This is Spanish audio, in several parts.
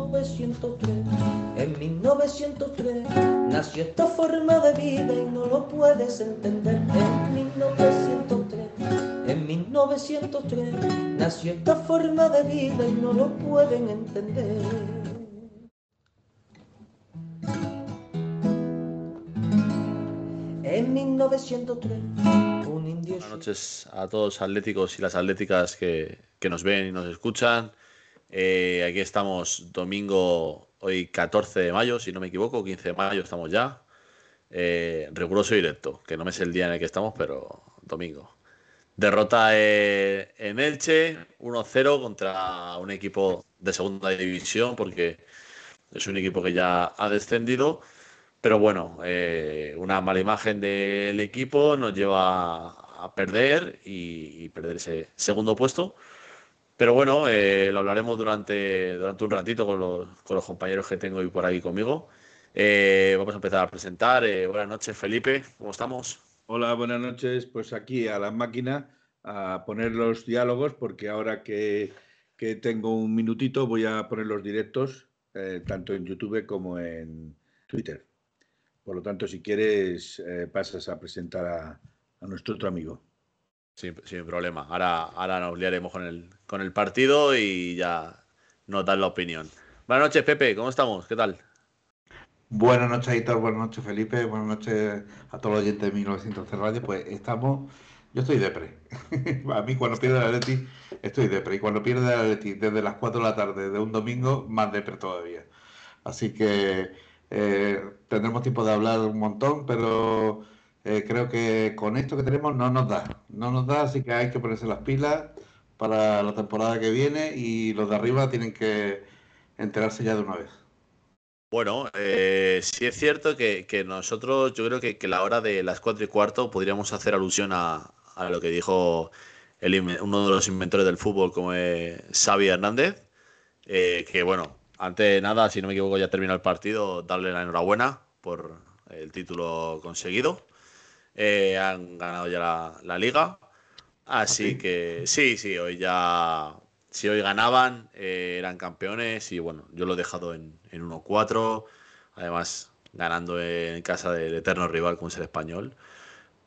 1903. En 1903 nació esta forma de vida y no lo puedes entender. En 1903, en 1903 nació esta forma de vida y no lo pueden entender. En 1903, un indio... Buenas noches a todos los atléticos y las atléticas que, que nos ven y nos escuchan. Eh, aquí estamos domingo, hoy 14 de mayo, si no me equivoco, 15 de mayo estamos ya. Eh, riguroso y directo, que no me sé el día en el que estamos, pero domingo. Derrota eh, en Elche, 1-0 contra un equipo de segunda división, porque es un equipo que ya ha descendido. Pero bueno, eh, una mala imagen del equipo nos lleva a perder y, y perder ese segundo puesto. Pero bueno, eh, lo hablaremos durante, durante un ratito con los, con los compañeros que tengo hoy por aquí conmigo. Eh, vamos a empezar a presentar. Eh, buenas noches, Felipe. ¿Cómo estamos? Hola, buenas noches. Pues aquí a la máquina a poner los diálogos porque ahora que, que tengo un minutito voy a poner los directos tanto en YouTube como en Twitter. Por lo tanto, si quieres, pasas a presentar a nuestro otro amigo. Sin, sin problema. Ahora, ahora nos liaremos con el, con el partido y ya nos dan la opinión. Buenas noches, Pepe. ¿Cómo estamos? ¿Qué tal? Buenas noches, Aitor. Buenas noches, Felipe. Buenas noches a todos los oyentes de 1900 Radio. Pues estamos. Yo estoy depre. a mí, cuando pierde el Atleti, estoy depre. Y cuando pierde el Atleti desde las 4 de la tarde de un domingo, más depre todavía. Así que eh, tendremos tiempo de hablar un montón, pero eh, creo que con esto que tenemos no nos da. No nos da, así que hay que ponerse las pilas para la temporada que viene y los de arriba tienen que enterarse ya de una vez. Bueno, eh, sí es cierto que, nosotros, yo creo que, que la hora de las 4 y cuarto podríamos hacer alusión a, lo que dijo el uno de los inventores del fútbol, como es Xavi Hernández, eh, que bueno, antes de nada, si no me equivoco, ya terminó el partido, darle la enhorabuena por el título conseguido. Eh, han ganado ya la, la liga. Así ¿Sí? que sí, sí, hoy ya, si hoy ganaban, eh, eran campeones y bueno, yo lo he dejado en, en 1-4, además ganando en casa del eterno rival como es el español.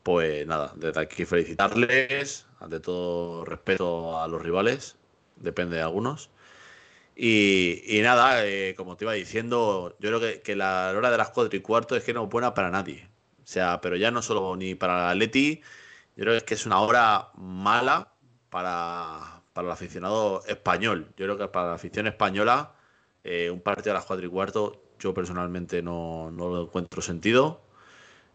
Pues nada, desde aquí felicitarles, ante todo respeto a los rivales, depende de algunos. Y, y nada, eh, como te iba diciendo, yo creo que, que la hora de las 4 y cuarto es que no es buena para nadie. O sea, pero ya no solo ni para el Atleti, yo creo que es una hora mala para, para el aficionado español. Yo creo que para la afición española, eh, un partido a las 4 y cuarto, yo personalmente no, no lo encuentro sentido.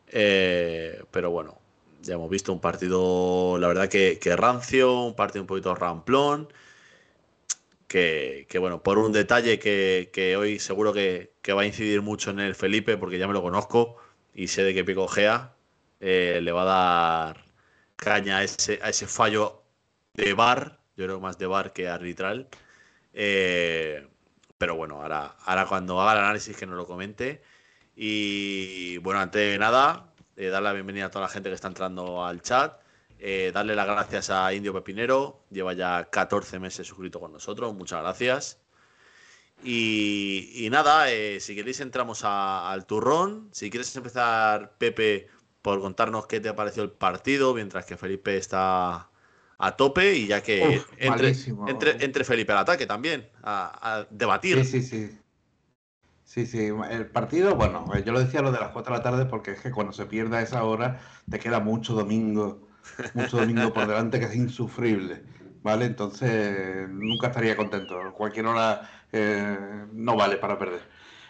Eh, pero bueno, ya hemos visto un partido, la verdad que, que rancio, un partido un poquito ramplón. Que, que bueno, por un detalle que, que hoy seguro que, que va a incidir mucho en el Felipe, porque ya me lo conozco y sé de qué pico ojea, eh, le va a dar caña a ese, a ese fallo de bar, yo creo más de bar que arbitral. Eh, pero bueno, ahora, ahora cuando haga el análisis que nos lo comente. Y bueno, antes de nada, eh, dar la bienvenida a toda la gente que está entrando al chat. Eh, darle las gracias a Indio Pepinero, lleva ya 14 meses suscrito con nosotros, muchas gracias. Y, y nada, eh, si queréis entramos a- al turrón. Si quieres empezar, Pepe, por contarnos qué te ha parecido el partido, mientras que Felipe está a tope y ya que Uf, entre, entre, entre Felipe al ataque también, a, a debatir. Sí, sí, sí. Sí, sí. El partido, bueno, eh, yo lo decía lo de las 4 de la tarde porque es que cuando se pierde a esa hora te queda mucho domingo, mucho domingo por delante que es insufrible, ¿vale? Entonces nunca estaría contento. Cualquier hora eh, no vale para perder.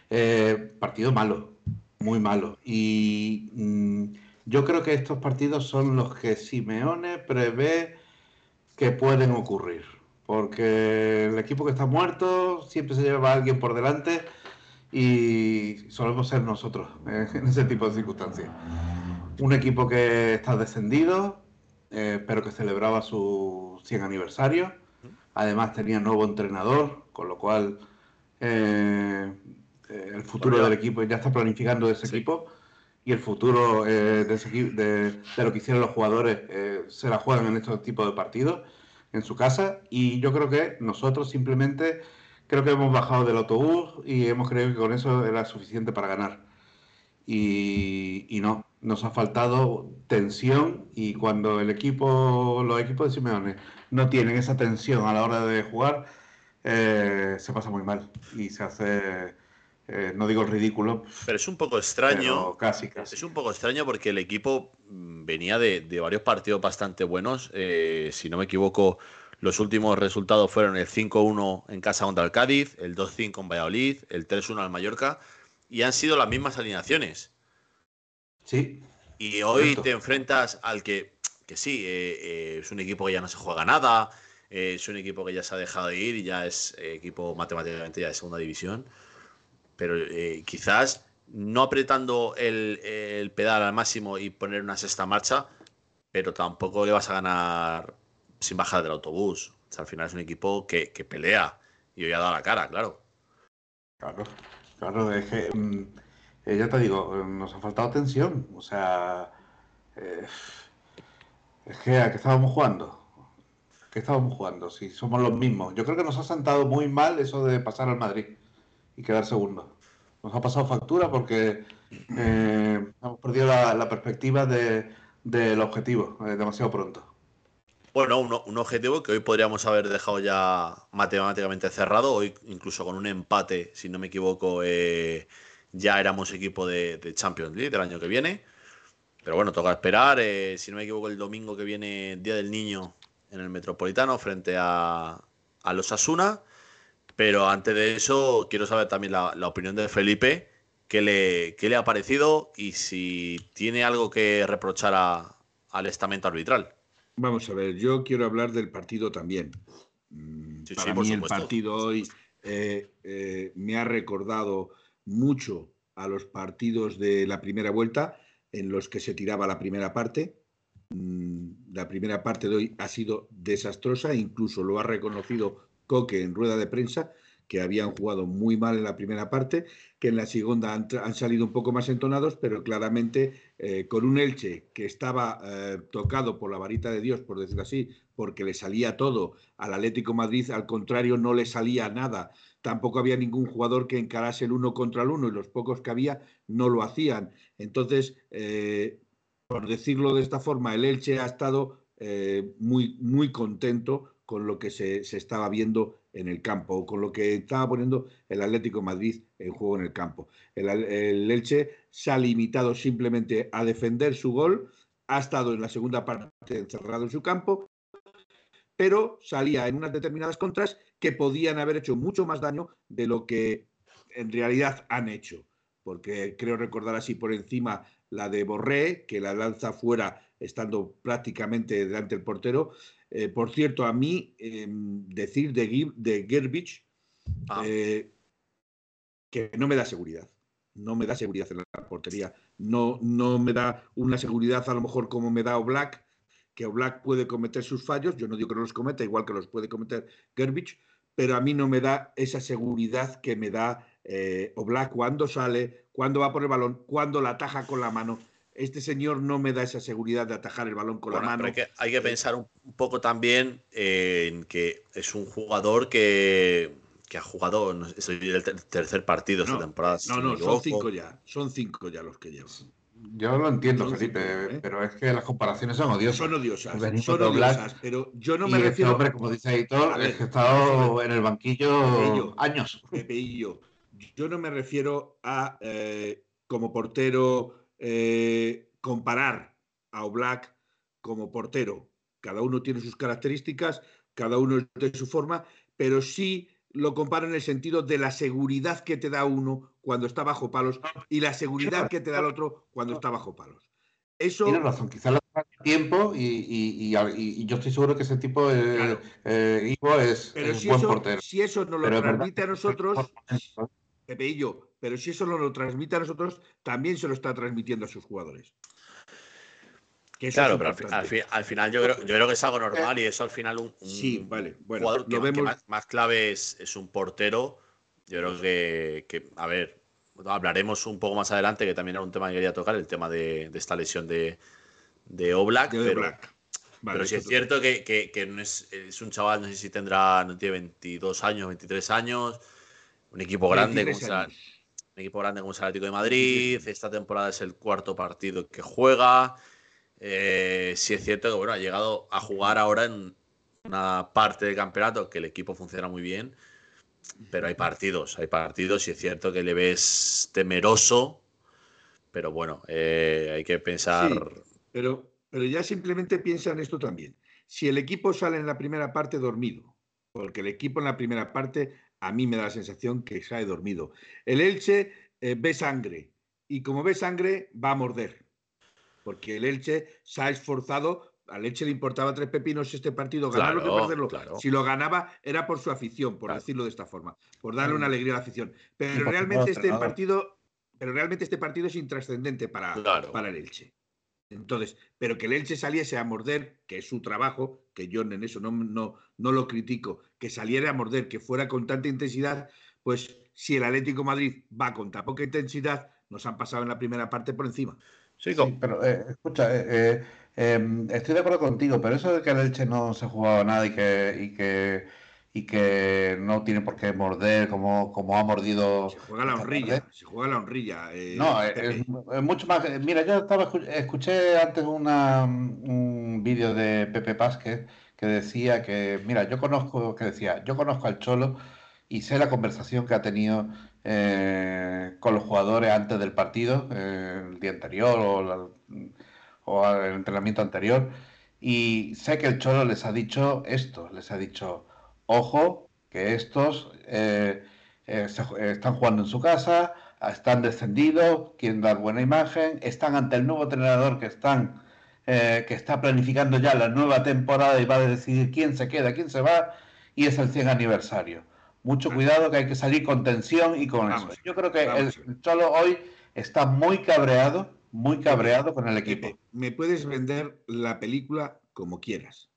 Eh, partido malo, muy malo. Y mm, yo creo que estos partidos son los que Simeone prevé que pueden ocurrir. porque el equipo que está muerto siempre se lleva a alguien por delante y solemos ser nosotros en ese tipo de circunstancias. Un equipo que está descendido, eh, pero que celebraba su 100 aniversario. Además tenía nuevo entrenador, con lo cual eh, eh, el futuro del equipo ya está planificando ese equipo. Y el futuro de, de, lo que hicieron los jugadores se la juegan en estos tipos de partidos en su casa. Y yo creo que nosotros simplemente creo que hemos bajado del autobús y hemos creído que con eso era suficiente para ganar. Y, no, nos ha faltado tensión y cuando el equipo, los equipos de Simeone no tienen esa tensión a la hora de jugar, eh, se pasa muy mal y se hace, eh, no digo ridículo. Pero es un poco extraño. Casi, casi. Es un poco extraño porque el equipo mm, venía de, varios partidos bastante buenos. Eh, si no me equivoco, los últimos resultados fueron el 5-1 en casa contra el Cádiz, el 2-5 en Valladolid, el 3-1 al Mallorca y han sido las mismas alineaciones. Sí. Y hoy te enfrentas al que, que sí, eh, eh, es un equipo que ya no se juega nada, eh, es un equipo que ya se ha dejado de ir y ya es equipo matemáticamente ya de segunda división. Pero quizás no apretando el, el pedal al máximo y poner una sexta marcha, pero tampoco le vas a ganar sin bajar del autobús. al final es un equipo que, pelea y hoy ha dado la cara, claro. Claro, claro, es que mm, eh, ya te digo, eh, nos ha faltado tensión. O sea, eh, es que a qué estábamos jugando. ¿Qué estábamos jugando? Si somos los mismos. Yo creo que nos ha sentado muy mal eso de pasar al Madrid y quedar segundo. Nos ha pasado factura porque hemos perdido la, perspectiva del objetivo demasiado pronto. Bueno, un, objetivo que hoy podríamos haber dejado ya matemáticamente cerrado. Hoy, incluso con un empate, si no me equivoco, eh, ya éramos equipo de, Champions League del año que viene. Pero bueno, toca esperar. Eh, si no me equivoco, el domingo que viene, Día del Niño, en el Metropolitano, frente a, los Asuna. Pero antes de eso, quiero saber también la, opinión de Felipe. ¿Qué le, qué le, ha parecido y si tiene algo que reprochar al estamento arbitral? Vamos a ver, yo quiero hablar del partido también. Mm, para mí el partido hoy eh, eh, me ha recordado mucho a los partidos de la primera vuelta en los que se tiraba la primera parte. Mm, la primera parte de hoy ha sido desastrosa, incluso lo ha reconocido Coque en rueda de prensa, que habían jugado muy mal en la primera parte, que en la segunda han, salido un poco más entonados, pero claramente eh, con un Elche que estaba eh, tocado por la varita de Dios, por decirlo así, porque le salía todo al Atlético Madrid, al contrario, no le salía nada. Tampoco había ningún jugador que encarase el uno contra el uno y los pocos que había no lo hacían. Entonces, eh, por decirlo de esta forma, el Elche ha estado muy, muy contento con lo que se, estaba viendo en el campo o con lo que estaba poniendo el Atlético Madrid en juego en el campo. El, el, Elche se ha limitado simplemente a defender su gol, ha estado en la segunda parte encerrado en su campo, pero salía en unas determinadas contras que podían haber hecho mucho más daño de lo que en realidad han hecho. Porque creo recordar así por encima la de Borré, que la lanza fuera estando prácticamente delante del portero, eh, por cierto, a mí em, decir de, de Gerbich ah. eh, que no me da seguridad. No me da seguridad en la portería. No, no me da una seguridad a lo mejor como me da Oblak, que Oblak puede cometer sus fallos. Yo no digo que no los cometa, igual que los puede cometer Gerbich, pero a mí no me da esa seguridad que me da eh, Oblak cuando sale, cuando va por el balón, cuando la ataja con la mano este señor no me da esa seguridad de atajar el balón con la mano. Hay que, hay que, pensar un, poco también en que es un jugador que, ha jugado no sé, el tercer partido esta temporada. No, no, son cinco ya. Son cinco ya los que llevan. Yo lo entiendo, Felipe, ¿eh? pero es que las comparaciones son odiosas. Son odiosas, son odiosas, pero yo no me este refiero... hombre, como dice es que ha estado en el banquillo años. yo no me refiero a eh, como portero eh, comparar a Oblak como portero. Cada uno tiene sus características, cada uno es de su forma, pero sí lo comparo en el sentido de la seguridad que te da uno cuando está bajo palos y la seguridad que te da el otro cuando está bajo palos. Eso, Tienes razón, quizás tiempo y, yo estoy seguro que ese tipo de eh, Ivo es, pero si buen eso, portero. Si eso nos lo transmite a nosotros, Pepe y yo, pero si eso nos lo transmite a nosotros, también se lo está transmitiendo a sus jugadores. Claro, pero al, final yo creo, yo creo, que es algo normal y eso al final un, sí, vale. bueno, jugador que, más, clave es, un portero. Yo creo que, a ver, hablaremos un poco más adelante, que también era un tema que quería tocar, el tema de, esta lesión de, de Oblak. pero, sí es cierto que, no es, es, un chaval, no sé si tendrá, no tiene 22 años, 23 años, un equipo grande como un equipo grande como el Atlético de Madrid. Esta temporada es el cuarto partido que juega. Eh, sí es cierto que bueno, ha llegado a jugar ahora en una parte del campeonato que el equipo funciona muy bien, pero hay partidos, hay partidos y es cierto que le ves temeroso, pero bueno, eh, hay que pensar... pero, pero ya simplemente piensa en esto también. Si el equipo sale en la primera parte dormido, porque el equipo en la primera parte a mí me da la sensación que sale dormido. El Elche eh, ve sangre y como ve sangre va a morder porque el Elche se ha esforzado. Al Elche le importaba tres pepinos este partido, ganarlo que perderlo. Si lo ganaba era por su afición, por decirlo de esta forma, por darle una alegría a la afición. Pero realmente este partido, pero realmente este partido es intrascendente para, para el Elche. Entonces, pero que el Elche saliese a morder, que es su trabajo, que yo en eso no, no, no lo critico, que saliera a morder, que fuera con tanta intensidad, pues si el Atlético Madrid va con tan poca intensidad, nos han pasado en la primera parte por encima. Sí, pero eh, escucha, eh, eh, em, estoy de acuerdo contigo, pero eso de que el Elche no se ha jugado nada y que, y que, y que no tiene por qué morder como, como ha mordido. Se juega la honrilla, se juega la honrilla. no, es, mucho más. Mira, yo estaba escuché antes una, un vídeo de Pepe Pásquez que decía que, mira, yo conozco, que decía, yo conozco al Cholo y sé la conversación que ha tenido eh, con los jugadores antes del partido, eh, el día anterior o, el entrenamiento anterior. Y sé que el Cholo les ha dicho esto, les ha dicho, ojo, que estos eh, están jugando en su casa, están descendidos, quieren dar buena imagen, están ante el nuevo entrenador que están que está planificando ya la nueva temporada y va a decidir quién se queda, quién se va, y es el 100 aniversario. Mucho cuidado que hay que salir con tensión y con eso. Yo creo que el Cholo hoy está muy cabreado, muy cabreado con el equipo. Me puedes vender la película como quieras.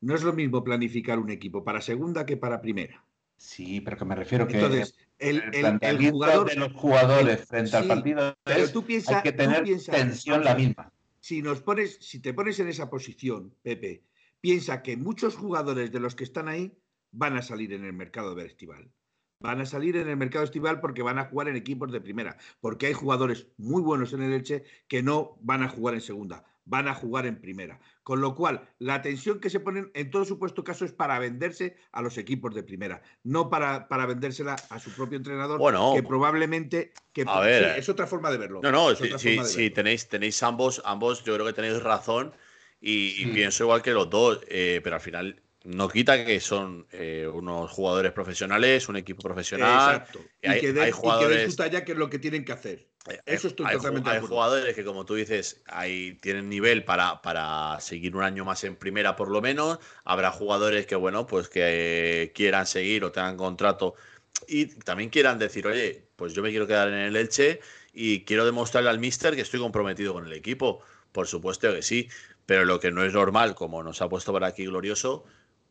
No es lo mismo planificar un equipo para segunda que para primera. Sí, pero que me refiero que Entonces, el, el, jugador, de los jugadores frente al partido pero tú piensas, hay que tener tensión la misma. Si nos pones, si te pones en esa posición, Pepe, piensa que muchos jugadores de los que están ahí van a salir en el mercado de estival. Van a salir en el mercado estival porque van a jugar en equipos de primera, porque hay jugadores muy buenos en el Elche que no van a jugar en segunda, van a jugar en primera. Con lo cual, la tensión que se ponen en todo supuesto caso es para venderse a los equipos de primera, no para, para vendérsela a su propio entrenador, que probablemente que, es otra forma de verlo. No, no, si, tenéis, tenéis ambos, ambos, yo creo que tenéis razón y, pienso igual que los dos, eh, pero al final no quita que son eh, unos jugadores profesionales, un equipo profesional. Exacto. Y, hay, que, hay jugadores, talla, que es lo que tienen que hacer. Eh, Eso estoy hay, totalmente Hay jugadores que, como tú dices, hay, tienen nivel para, para seguir un año más en primera, por lo menos. Habrá jugadores que, bueno, pues que quieran seguir o tengan contrato y también quieran decir, oye, pues yo me quiero quedar en el Elche y quiero demostrarle al Mister que estoy comprometido con el equipo. Por supuesto que sí, pero lo que no es normal, como nos ha puesto por aquí Glorioso,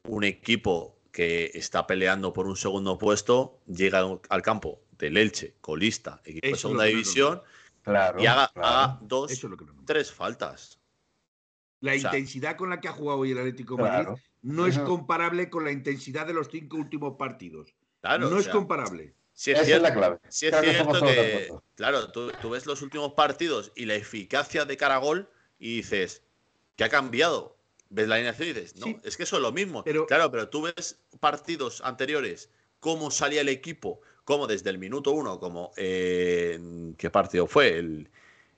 un equipo que está peleando por un segundo puesto llega al campo del Elche, colista, equipo de segunda división, y haga, dos, tres faltas. La intensidad con la que ha jugado hoy el Atlético Madrid no es comparable con la intensidad de los cinco últimos partidos. no es comparable. Si es cierto, clave. es cierto que, claro, tú, tú, ves los últimos partidos y la eficacia de Caragol y dices, ¿qué ha cambiado? Ves la alineación y dices, no, es que eso es lo mismo. Pero, claro, pero tú ves partidos anteriores, cómo salía el equipo, cómo desde el minuto uno, como eh, ¿qué partido fue? El,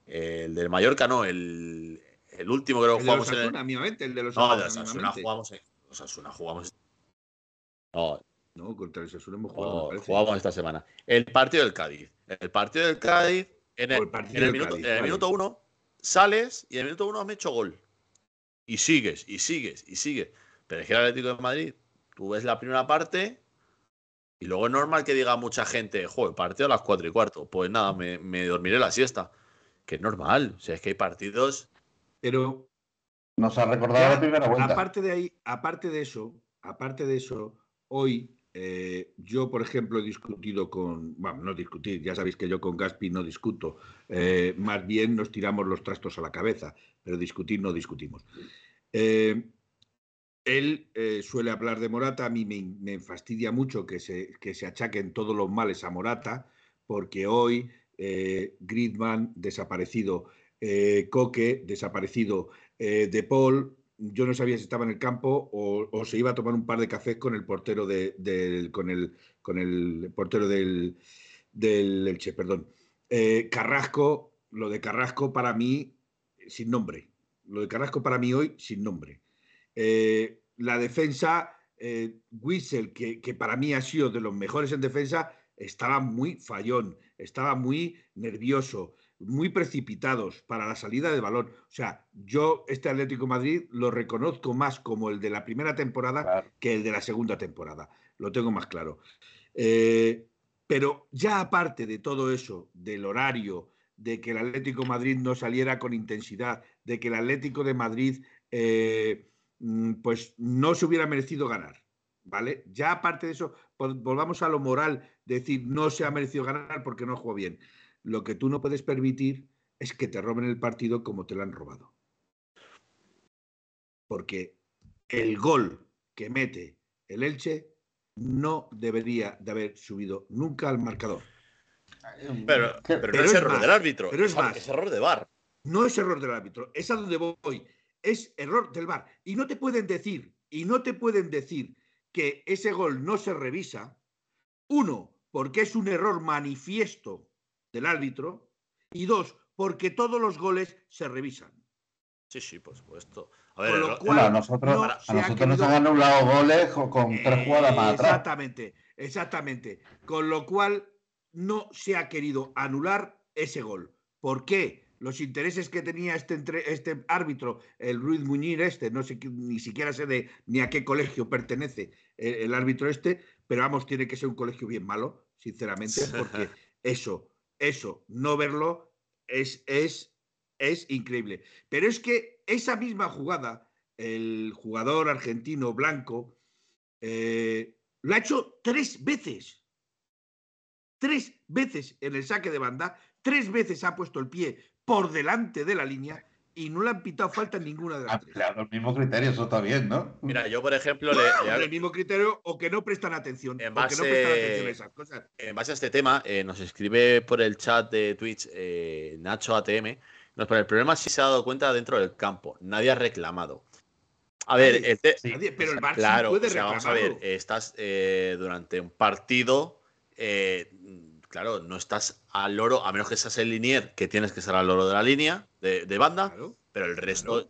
del Mallorca, no, el, último que jugamos en el... el de los No, de Osasuna jugamos en... Osasuna jugamos... No, no, contra el Osasuna hemos jugado. jugamos esta semana. El partido del Cádiz. El partido del Cádiz, en el, minuto, en el minuto uno, sales y en el minuto uno me hecho gol. Y sigues, y sigues, y sigues. Pero es que el Atlético de Madrid, tú ves la primera parte y luego es normal que diga mucha gente, joder, partido a las 4 y cuarto. Pues nada, me, me dormiré la siesta. Que es normal. O sea, es que hay partidos. Pero Nos ha recordado Ya, la primera vuelta. Aparte de ahí, aparte de eso, aparte de eso, hoy eh, yo, por ejemplo, he discutido con, bueno, no discutir, ya sabéis que yo con Gaspi no discuto, eh, más bien nos tiramos los trastos a la cabeza, pero discutir no discutimos. Eh, él suele hablar de Morata, a mí me, fastidia mucho que se, que se achaquen todos los males a Morata, porque hoy Griezmann desaparecido, Coque desaparecido, De Paul, yo no sabía si estaba en el campo o, se iba a tomar un par de cafés con el portero de- con el, con el portero del, del Elche, perdón. Eh, Carrasco, lo de Carrasco para mí, sin nombre. Lo de Carrasco para mí hoy, sin nombre. Eh, la defensa, eh, Wissel, que, que para mí ha sido de los mejores en defensa, estaba muy fallón, estaba muy nervioso, muy precipitados para la salida de balón. O sea, yo este Atlético de Madrid lo reconozco más como el de la primera temporada Claro. que el de la segunda temporada. Lo tengo más claro. Eh, pero ya aparte de todo eso, del horario, de que el Atlético de Madrid no saliera con intensidad, de que el Atlético de Madrid eh, mm, pues no se hubiera merecido ganar, ¿vale? Ya aparte de eso, vol- volvamos a lo moral, decir no se ha merecido ganar porque no jugó bien. Lo que tú no puedes permitir es que te roben el partido como te lo han robado. Porque el gol que mete el Elche no debería de haber subido nunca al marcador. Pero, ¿Qué? pero, Pero no es, es error más, del árbitro. pero es es, más. es error de bar. No es error del árbitro, es a donde voy. Es error del VAR. Y no te pueden decir, y no te pueden decir que ese gol no se revisa. Uno, porque es un error manifiesto del árbitro. Y dos, porque todos los goles se revisan. Sí, sí, por supuesto. A ver, Con lo cual- nosotros, no a ha nos han anulado goles con, con tres jugadas más Eh, atrás. Exactamente, exactamente. Con lo cual no se ha querido anular ese gol. ¿Por qué? Los intereses que tenía este, entre- este árbitro, el Ruiz Muñir este, no sé, ni siquiera sé de, ni a qué colegio pertenece el, el árbitro este, pero vamos, tiene que ser un colegio bien malo, sinceramente, porque eso, eso, no verlo es, es, es increíble. Pero es que esa misma jugada, el jugador argentino blanco, eh, lo ha hecho tres veces. Tres veces en el saque de banda, tres veces ha puesto el pie por delante de la línea y no le han pitado falta en ninguna de las tres. empleado el mismo criterio, eso está bien, ¿no? Mira, yo, por ejemplo, le- le hago- el mismo criterio o que no prestan atención. En o que no base- prestan atención a esas cosas. en base a este tema, eh, nos escribe por el chat de Twitch eh, Nacho ATM. Nos pone, el problema sí se ha dado cuenta dentro del campo. Nadie ha reclamado. A ver, Nadie. el te- Sí, Nadie- pero el sí claro, puede o sea, vamos a ver, estás eh, durante un partido, eh, claro, no estás al loro, a menos que seas el linier, que tienes que estar al loro de la línea de, de banda, Claro, pero el resto,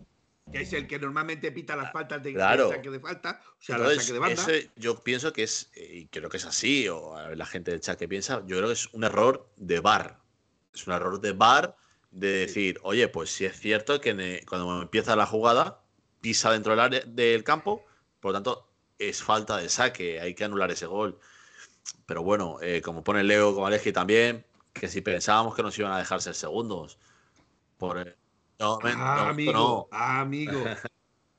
que es el que normalmente pita las faltas de, Claro. saque de falta, o sea, el saque de banda. ese yo pienso que es, eh, y creo que es así, o la gente del chat que piensa, yo creo que es un error de bar. Es un error de bar de decir, oye, pues si es cierto que ne- cuando empieza la jugada, pisa dentro del, área- del campo, por lo tanto, es falta de saque, hay que anular ese gol. Pero bueno, eh, como pone Leo Kovalevski también, que si pensábamos que nos iban a dejar ser segundos. Por, eh, no, men, Ah, no, amigo, no. amigo,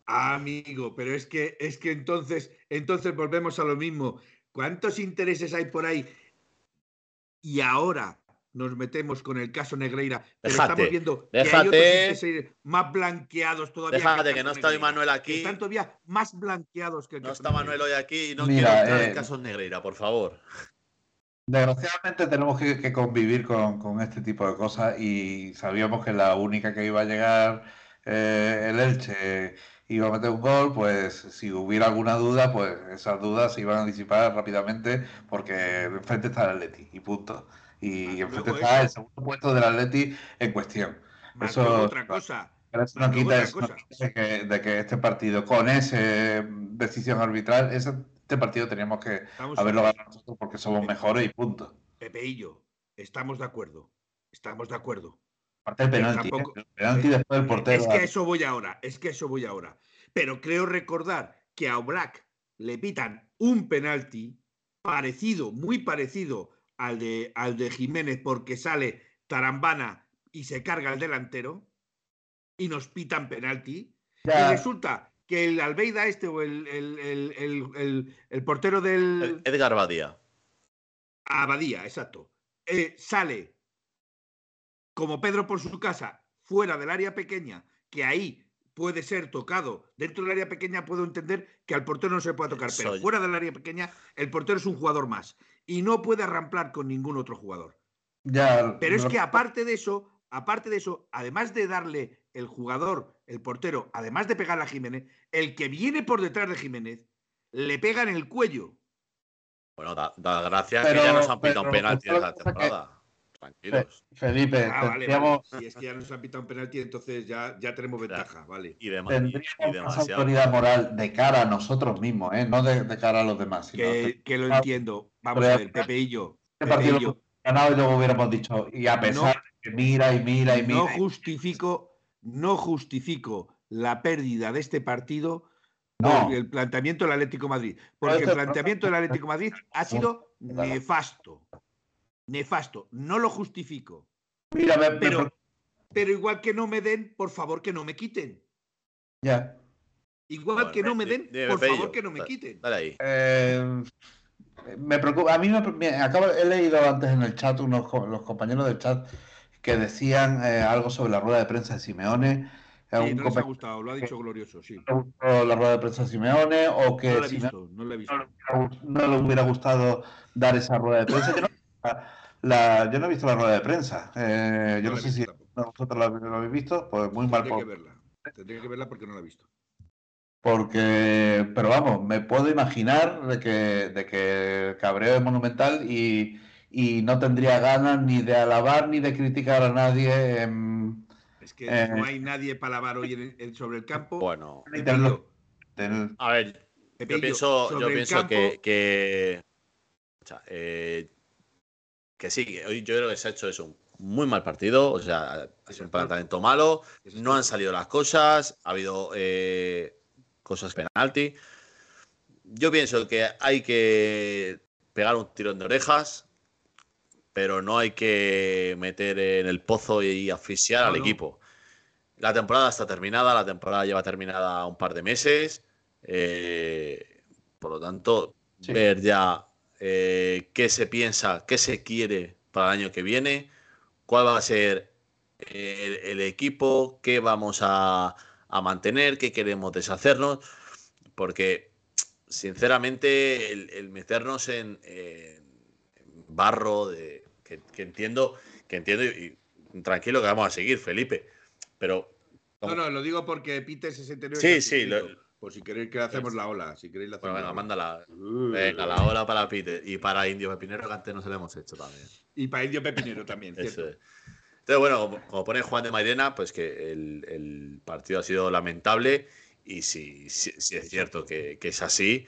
amigo, pero es que es que entonces, entonces volvemos a lo mismo. ¿Cuántos intereses hay por ahí? Y ahora nos metemos con el caso Negreira, pero Déjate, estamos viendo que hay otros intereses más blanqueados todavía. Déjate el que no caso está hoy Manuel aquí. están todavía más blanqueados que el No caso está Manuel hoy aquí y no Mira, quiero entrar eh, en casos Negreira, por favor. Desgraciadamente tenemos que, que convivir con, con este tipo de cosas y sabíamos que la única que iba a llegar eh, el Elche iba a meter un gol, pues si hubiera alguna duda, pues esas dudas se iban a disipar rápidamente porque enfrente está el Atleti y punto. Y Ah, enfrente está el segundo puesto del Atleti en cuestión. Más Eso- otra cosa. No quita, otra eso no cosa. quita de, que, de que este partido, con esa decisión arbitral, ese- este partido teníamos que Vamos haberlo ganado nosotros porque somos mejores y punto. Pepe y yo, estamos de acuerdo. Estamos de acuerdo. Aparte penalti, tampoco- ¿eh? Penalti después del portero. Es que a eso voy ahora, es que a eso voy ahora. Pero creo recordar que a Oblak le pitan un penalti parecido, muy parecido al de, al de Jiménez, porque sale Tarambana y se carga el delantero y nos pitan penalti. Ya, Y resulta que el Albeida este o el, el- el- el- el- el portero del... Edgar Badía. Abadía, exacto. eh, sale como Pedro por su casa, fuera del área pequeña, que ahí puede ser tocado. Dentro del área pequeña puedo entender que al portero no se puede tocar, pero Soy- fuera del área pequeña el portero es un jugador más y no puede arramplar con ningún otro jugador. ya, Pero es que aparte de eso, aparte de eso, además de darle el jugador, el portero, además de pegarle a Jiménez, el que viene por detrás de Jiménez le pega en el cuello. Bueno, da, da gracias Pero- que ya nos han pitado un penalti en que la que- temporada. Tranquilos. Felipe, Ah, vale, vale. tendríamos, Si es que ya nos han pitado un penalti, entonces ya, ya tenemos ventaja, vale. Y, y- tendríamos y más autoridad moral de cara a nosotros mismos, ¿eh? no de, de cara a los demás. Sino de- Que, que lo Ah, entiendo. Vamos pero a ver, Pepeillo. este partido lo Pepeillo, hemos ganado y luego hubiéramos dicho, y a pesar de que mira y mira y mira. no y- justifico, no justifico la pérdida de este partido No. por el planteamiento del Atlético de Madrid. Porque el planteamiento del Atlético de Madrid ha sido nefasto. Nefasto. No lo justifico. Mira, me- Pero, pero igual que no me den, por favor que no me quiten. ya. Igual Bueno, que no me den, por favor que no me dale. quiten. Dale ahí. Eh, me preocupa, a mí me, me- acabo- he leído antes en el chat, unos los compañeros del chat, que decían eh, algo sobre la rueda de prensa de Simeone. Sí, Un no les ha gustado, lo ha dicho glorioso, sí. la rueda de prensa de Simeone o que No lo he Simeone visto, no lo he visto. no le hubiera gustado dar esa rueda de prensa. Yo no, la- yo no he visto la rueda de prensa. Eh, yo No la sé si vosotros la, lo habéis visto, pues muy mal Tendría que verla. Tendría que verla porque no la he visto. Porque, pero vamos, me puedo imaginar de que, de que el cabreo es monumental y, y no tendría ganas ni de alabar ni de criticar a nadie. en- Es que Eh. no hay nadie para lavar hoy en- en- sobre el campo. Bueno, a ver, yo pienso, yo pienso campo, que, que, o sea, eh, que sí, que hoy yo creo que se ha hecho eso, un muy mal partido, o sea, ha sido un planteamiento malo, no han salido las cosas, ha habido eh, cosas penalti. Yo pienso que hay que pegar un tirón de orejas, pero no hay que meter en el pozo y asfixiar No, al no. equipo. La temporada está terminada, la temporada lleva terminada un par de meses. eh, por lo tanto, Sí. ver ya eh, qué se piensa, qué se quiere para el año que viene, cuál va a ser el, el equipo, qué vamos a, a mantener, qué queremos deshacernos, porque sinceramente el, el meternos en, en barro de que, que entiendo que entiendo y, y tranquilo que vamos a seguir Felipe pero No, no, lo digo porque Peter 69 Sí, sí, lo- Por si queréis que hacemos la ola. Si queréis la bueno, hacemos venga ola. mándala venga la hora para Peter y para Indio Pepinero que antes no se lo hemos hecho también Y para Indio Pepinero también, Eso ¿cierto? es. Entonces, bueno, como, como pone Juan de Mairena, pues que el, el partido ha sido lamentable y sí, sí, sí es cierto que, que es así.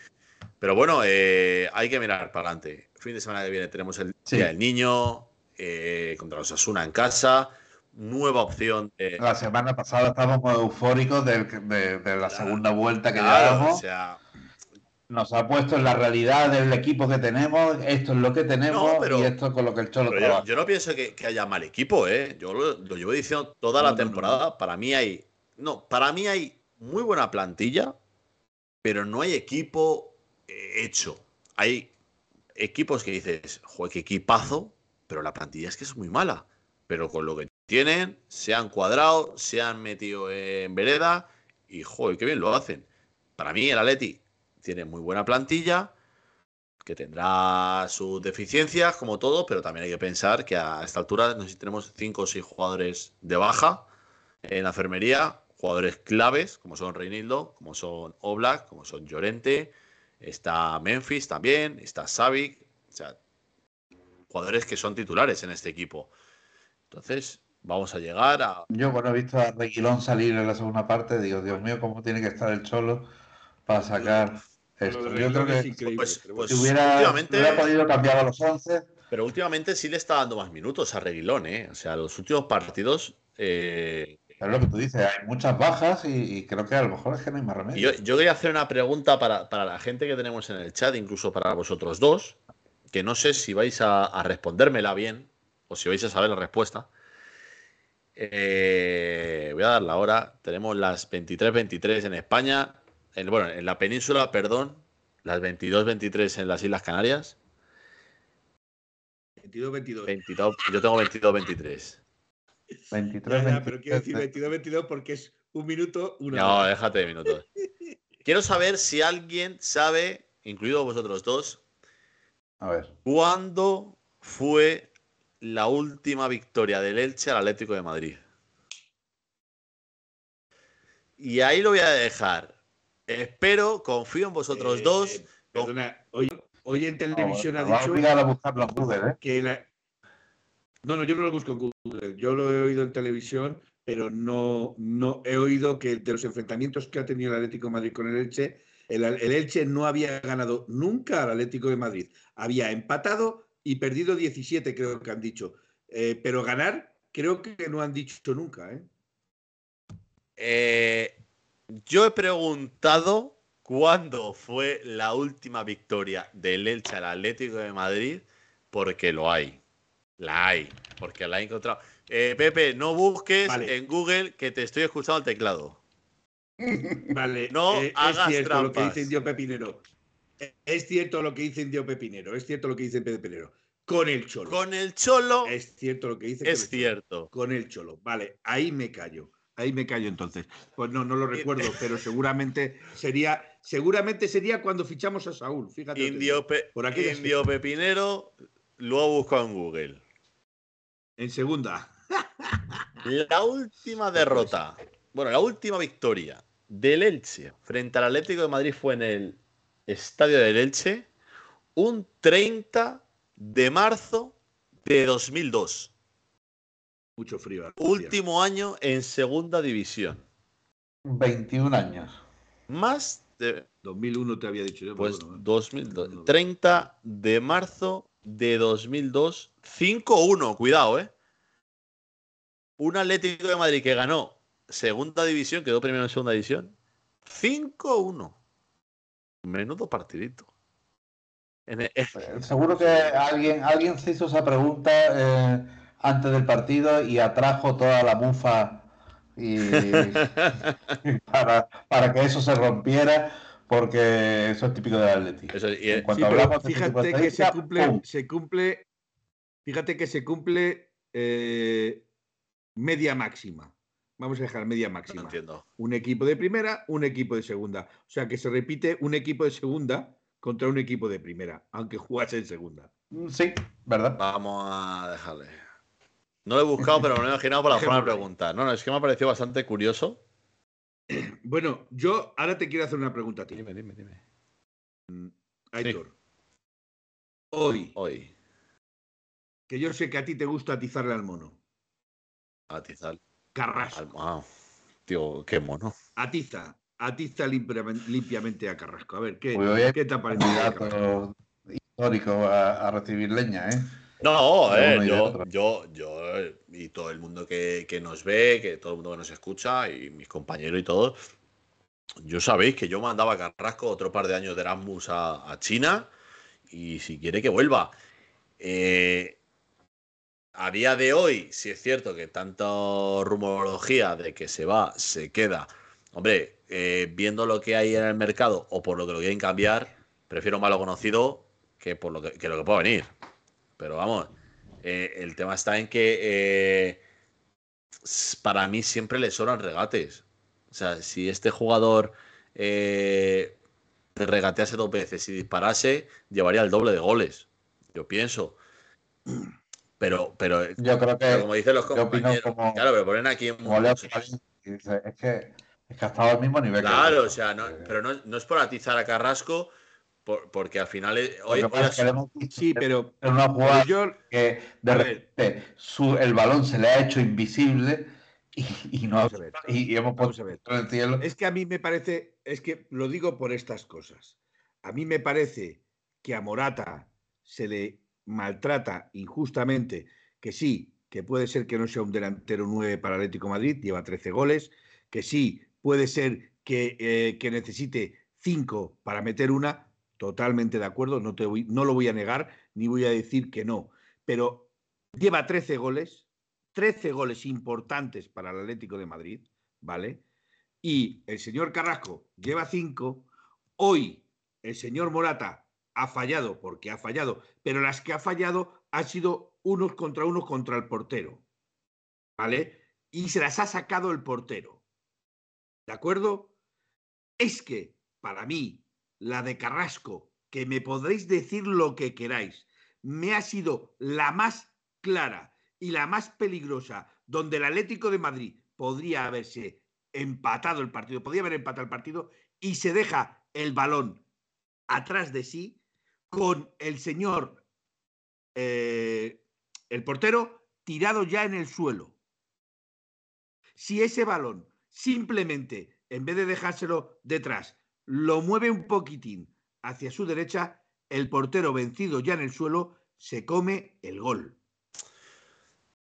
Pero bueno, eh, hay que mirar para adelante. Fin de semana que viene tenemos el Sí. Día del Niño eh, contra los Asuna en casa. Nueva opción de... La semana pasada estábamos eufóricos del- de, de la segunda vuelta que Claro, llevamos. o sea, Nos ha puesto en la realidad del equipo que tenemos. Esto es lo que tenemos No, pero- y esto es con lo que el Cholo yo, trabaja. yo no pienso que, que haya mal equipo, ¿eh? Yo lo, lo llevo diciendo toda No, la no, temporada. Para mí hay. No, para mí hay muy buena plantilla, pero no hay equipo eh, hecho. Hay equipos que dices, joder, qué equipazo, pero la plantilla es que es muy mala. Pero con lo que tienen, se han cuadrado, se han metido en vereda y, joder, qué bien lo hacen. Para mí, el Atleti tiene muy buena plantilla que tendrá sus deficiencias, como todo, pero también hay que pensar que a esta altura no sé si tenemos cinco o seis jugadores de baja en la enfermería, jugadores claves, como son Reinildo, como son Oblak, como son Llorente, está Memphis también, está Savic, o sea, jugadores que son titulares en este equipo. Entonces, vamos a llegar a... Yo cuando he visto a Reguilón salir en la segunda parte, digo, Dios mío, cómo tiene que estar el Cholo para sacar esto. Yo creo que Pues- pues- si hubiera, últimamente- hubiera podido cambiar a los 11, Pero últimamente sí le está dando más minutos a Reguilón, ¿eh? O sea, los últimos partidos Eh, es lo que tú dices, hay muchas bajas y, y, creo que a lo mejor es que no hay más remedio. Yo, yo quería hacer una pregunta para, para, la gente que tenemos en el chat, incluso para vosotros dos, que no sé si vais a, a respondérmela bien o si vais a saber la respuesta. Eh, voy a dar la hora. Tenemos las 23.23 en España, en, bueno, en la península, perdón, las 22.23 en las Islas Canarias. 22-22. Yo tengo 22-23. 23, ya, ya, pero quiero decir 22-22 porque es un minuto, una No, hora. déjate de minutos. Quiero saber si alguien sabe, incluido vosotros dos, A ver. cuándo fue la última victoria del Elche al Atlético de Madrid. Y ahí lo voy a dejar. Espero, confío en vosotros Eh, dos. perdona, hoy, hoy en televisión No, ha a dicho a buscarlo en Google, ¿eh? que la... No, no, yo no lo busco en Google. Yo lo he oído en televisión, pero no, no he oído que de los enfrentamientos que ha tenido el Atlético de Madrid con el Elche, el, el Elche no había ganado nunca al Atlético de Madrid. Había empatado y perdido 17, creo que han dicho. Eh, pero ganar, creo que no han dicho nunca. ¿eh? Eh, yo he preguntado cuándo fue la última victoria del Elche al Atlético de Madrid, porque lo hay. La hay, porque la he encontrado. Eh, Pepe, no busques Vale. en Google que te estoy escuchando el teclado. Vale, No eh, hagas es cierto lo que dice Indio Pepinero. Eh, Es cierto lo que dice Indio Pepinero. Es cierto lo que dice Pepinero. Con el Cholo. Con el Cholo Es cierto lo que dice. con es el cierto. Con el Cholo. Vale, ahí me callo. Ahí me callo entonces. Pues no, no lo recuerdo, pero seguramente sería, seguramente sería cuando fichamos a Saúl. Fíjate. Indio. Pe- Por aquí. Indio Pepinero lo ha buscado en Google. En segunda. La última derrota, bueno, la última victoria del Elche frente al Atlético de Madrid fue en el Estadio del Elche un 30 de marzo de 2002. Mucho frío. Último año en segunda división. 21 años. Más de 2001 te había dicho yo. pues bueno, 2002, 30 de marzo de 2002, 5-1, cuidado, ¿eh? Un Atlético de Madrid que ganó segunda división, quedó primero en segunda división, 5-1. Menudo partidito. En el- Eh, Seguro que alguien, alguien se hizo esa pregunta eh, antes del partido y atrajo toda la bufa y, para, para que eso se rompiera, porque eso es típico del Atlético. Eso, y- En Sí, cuanto hablamos de fíjate que se cumple, ¡pum! se cumple, fíjate que se cumple eh, media máxima. Vamos a dejar media no máxima. entiendo. Un equipo de primera, un equipo de segunda. O sea que se repite un equipo de segunda contra un equipo de primera, aunque jugase en segunda. Sí, ¿verdad? Vamos a dejarle. No lo he buscado, pero me lo he imaginado para la forma de preguntar. No, no, es que me ha parecido bastante curioso. Bueno, yo ahora te quiero hacer una pregunta a ti, Dime, dime, dime. Aitor. Hoy, Hoy, que yo sé que a ti te gusta atizarle al mono. atizar. Carrasco. al- ah, tío, qué mono. Atiza. Atiza limpiamente, limpiamente a Carrasco. A ver, ¿qué, Pues ¿qué te ha parecido? Histórico a, a recibir leña, ¿eh? No, eh, yo, yo, yo y todo el mundo que, que nos ve, que todo el mundo que nos escucha y mis compañeros y todo, yo sabéis que yo mandaba a Carrasco otro par de años de Erasmus a, a China y si quiere que vuelva. Eh, a día de hoy, si es cierto que tanto rumorología de que se va, se queda. Hombre, eh, viendo lo que hay en el mercado o por lo que lo quieren cambiar, prefiero malo conocido que por lo que, que lo que pueda venir. Pero vamos, eh, el tema está en que eh, para mí siempre le sobran regates. O sea, si este jugador eh, regatease dos veces y disparase, llevaría el doble de goles. Yo pienso. Pero, pero, Yo creo que, como dicen los compañeros, como- claro, pero ponen aquí como Leo es que, es que ha estado al mismo nivel Claro, o sea, no, Eh, pero no, no es por atizar a Carrasco, por- porque al final eh, hoy, que hoy pasa es que le hemos visto Sí, pero, en una jugada yo, que de A ver. repente su- el balón se le ha hecho invisible y, y no Vamos a ver. y, y hemos Vamos puesto a ver. en el cielo. es que a mí me parece, es que lo digo por estas cosas. A mí me parece que a Morata se le maltrata injustamente, que sí, que puede ser que no sea un delantero 9 para Atlético Madrid, lleva 13 goles, que sí, puede ser que, eh, que necesite 5 para meter una, totalmente de acuerdo, no, te no lo voy a negar, ni voy a decir que no, pero lleva 13 goles, 13 goles importantes para el Atlético de Madrid, ¿vale? Y el señor Carrasco lleva 5, hoy el señor Morata ha fallado porque ha fallado, pero las que ha fallado han sido unos contra unos contra el portero. ¿Vale? Y se las ha sacado el portero. ¿De acuerdo? Es que, para mí, la de Carrasco, que me podréis decir lo que queráis, me ha sido la más clara y la más peligrosa, donde el Atlético de Madrid podría haberse empatado el partido, podría haber empatado el partido y se deja el balón atrás de sí con el señor, eh, el portero, tirado ya en el suelo. Si ese balón simplemente, en vez de dejárselo detrás, lo mueve un poquitín hacia su derecha, el portero vencido ya en el suelo se come el gol.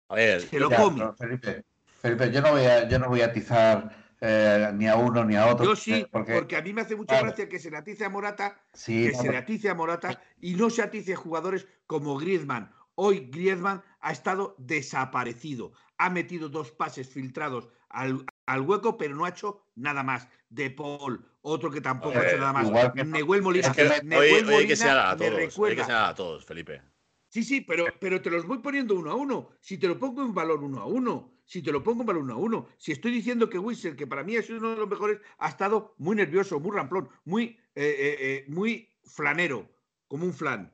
A ver, Se lo Ya, come. Felipe, Felipe, yo no voy a, yo no voy a atizar eh, ni a uno ni a otro. Yo sí, eh, porque, a mí me hace mucha claro. gracia que se le atice a Morata, sí, que no, se le atice a Morata y no se atice a jugadores como Griezmann. Hoy Griezmann ha estado desaparecido. Ha metido dos pases filtrados al, al hueco, pero no ha hecho nada más. De Paul, otro que tampoco ha hecho ver, nada más. que- Nehuel Molina. es que hoy, Nehuel hoy hay que Molina señalar a me todos. Que recuerda- a todos, Felipe. Sí, sí, pero, pero te los voy poniendo uno a uno. Si te lo pongo en valor uno a uno, si te lo pongo en valor uno a uno, si estoy diciendo que Wissel, que para mí es uno de los mejores, ha estado muy nervioso, muy ramplón, muy, eh, eh, eh, muy flanero, como un flan.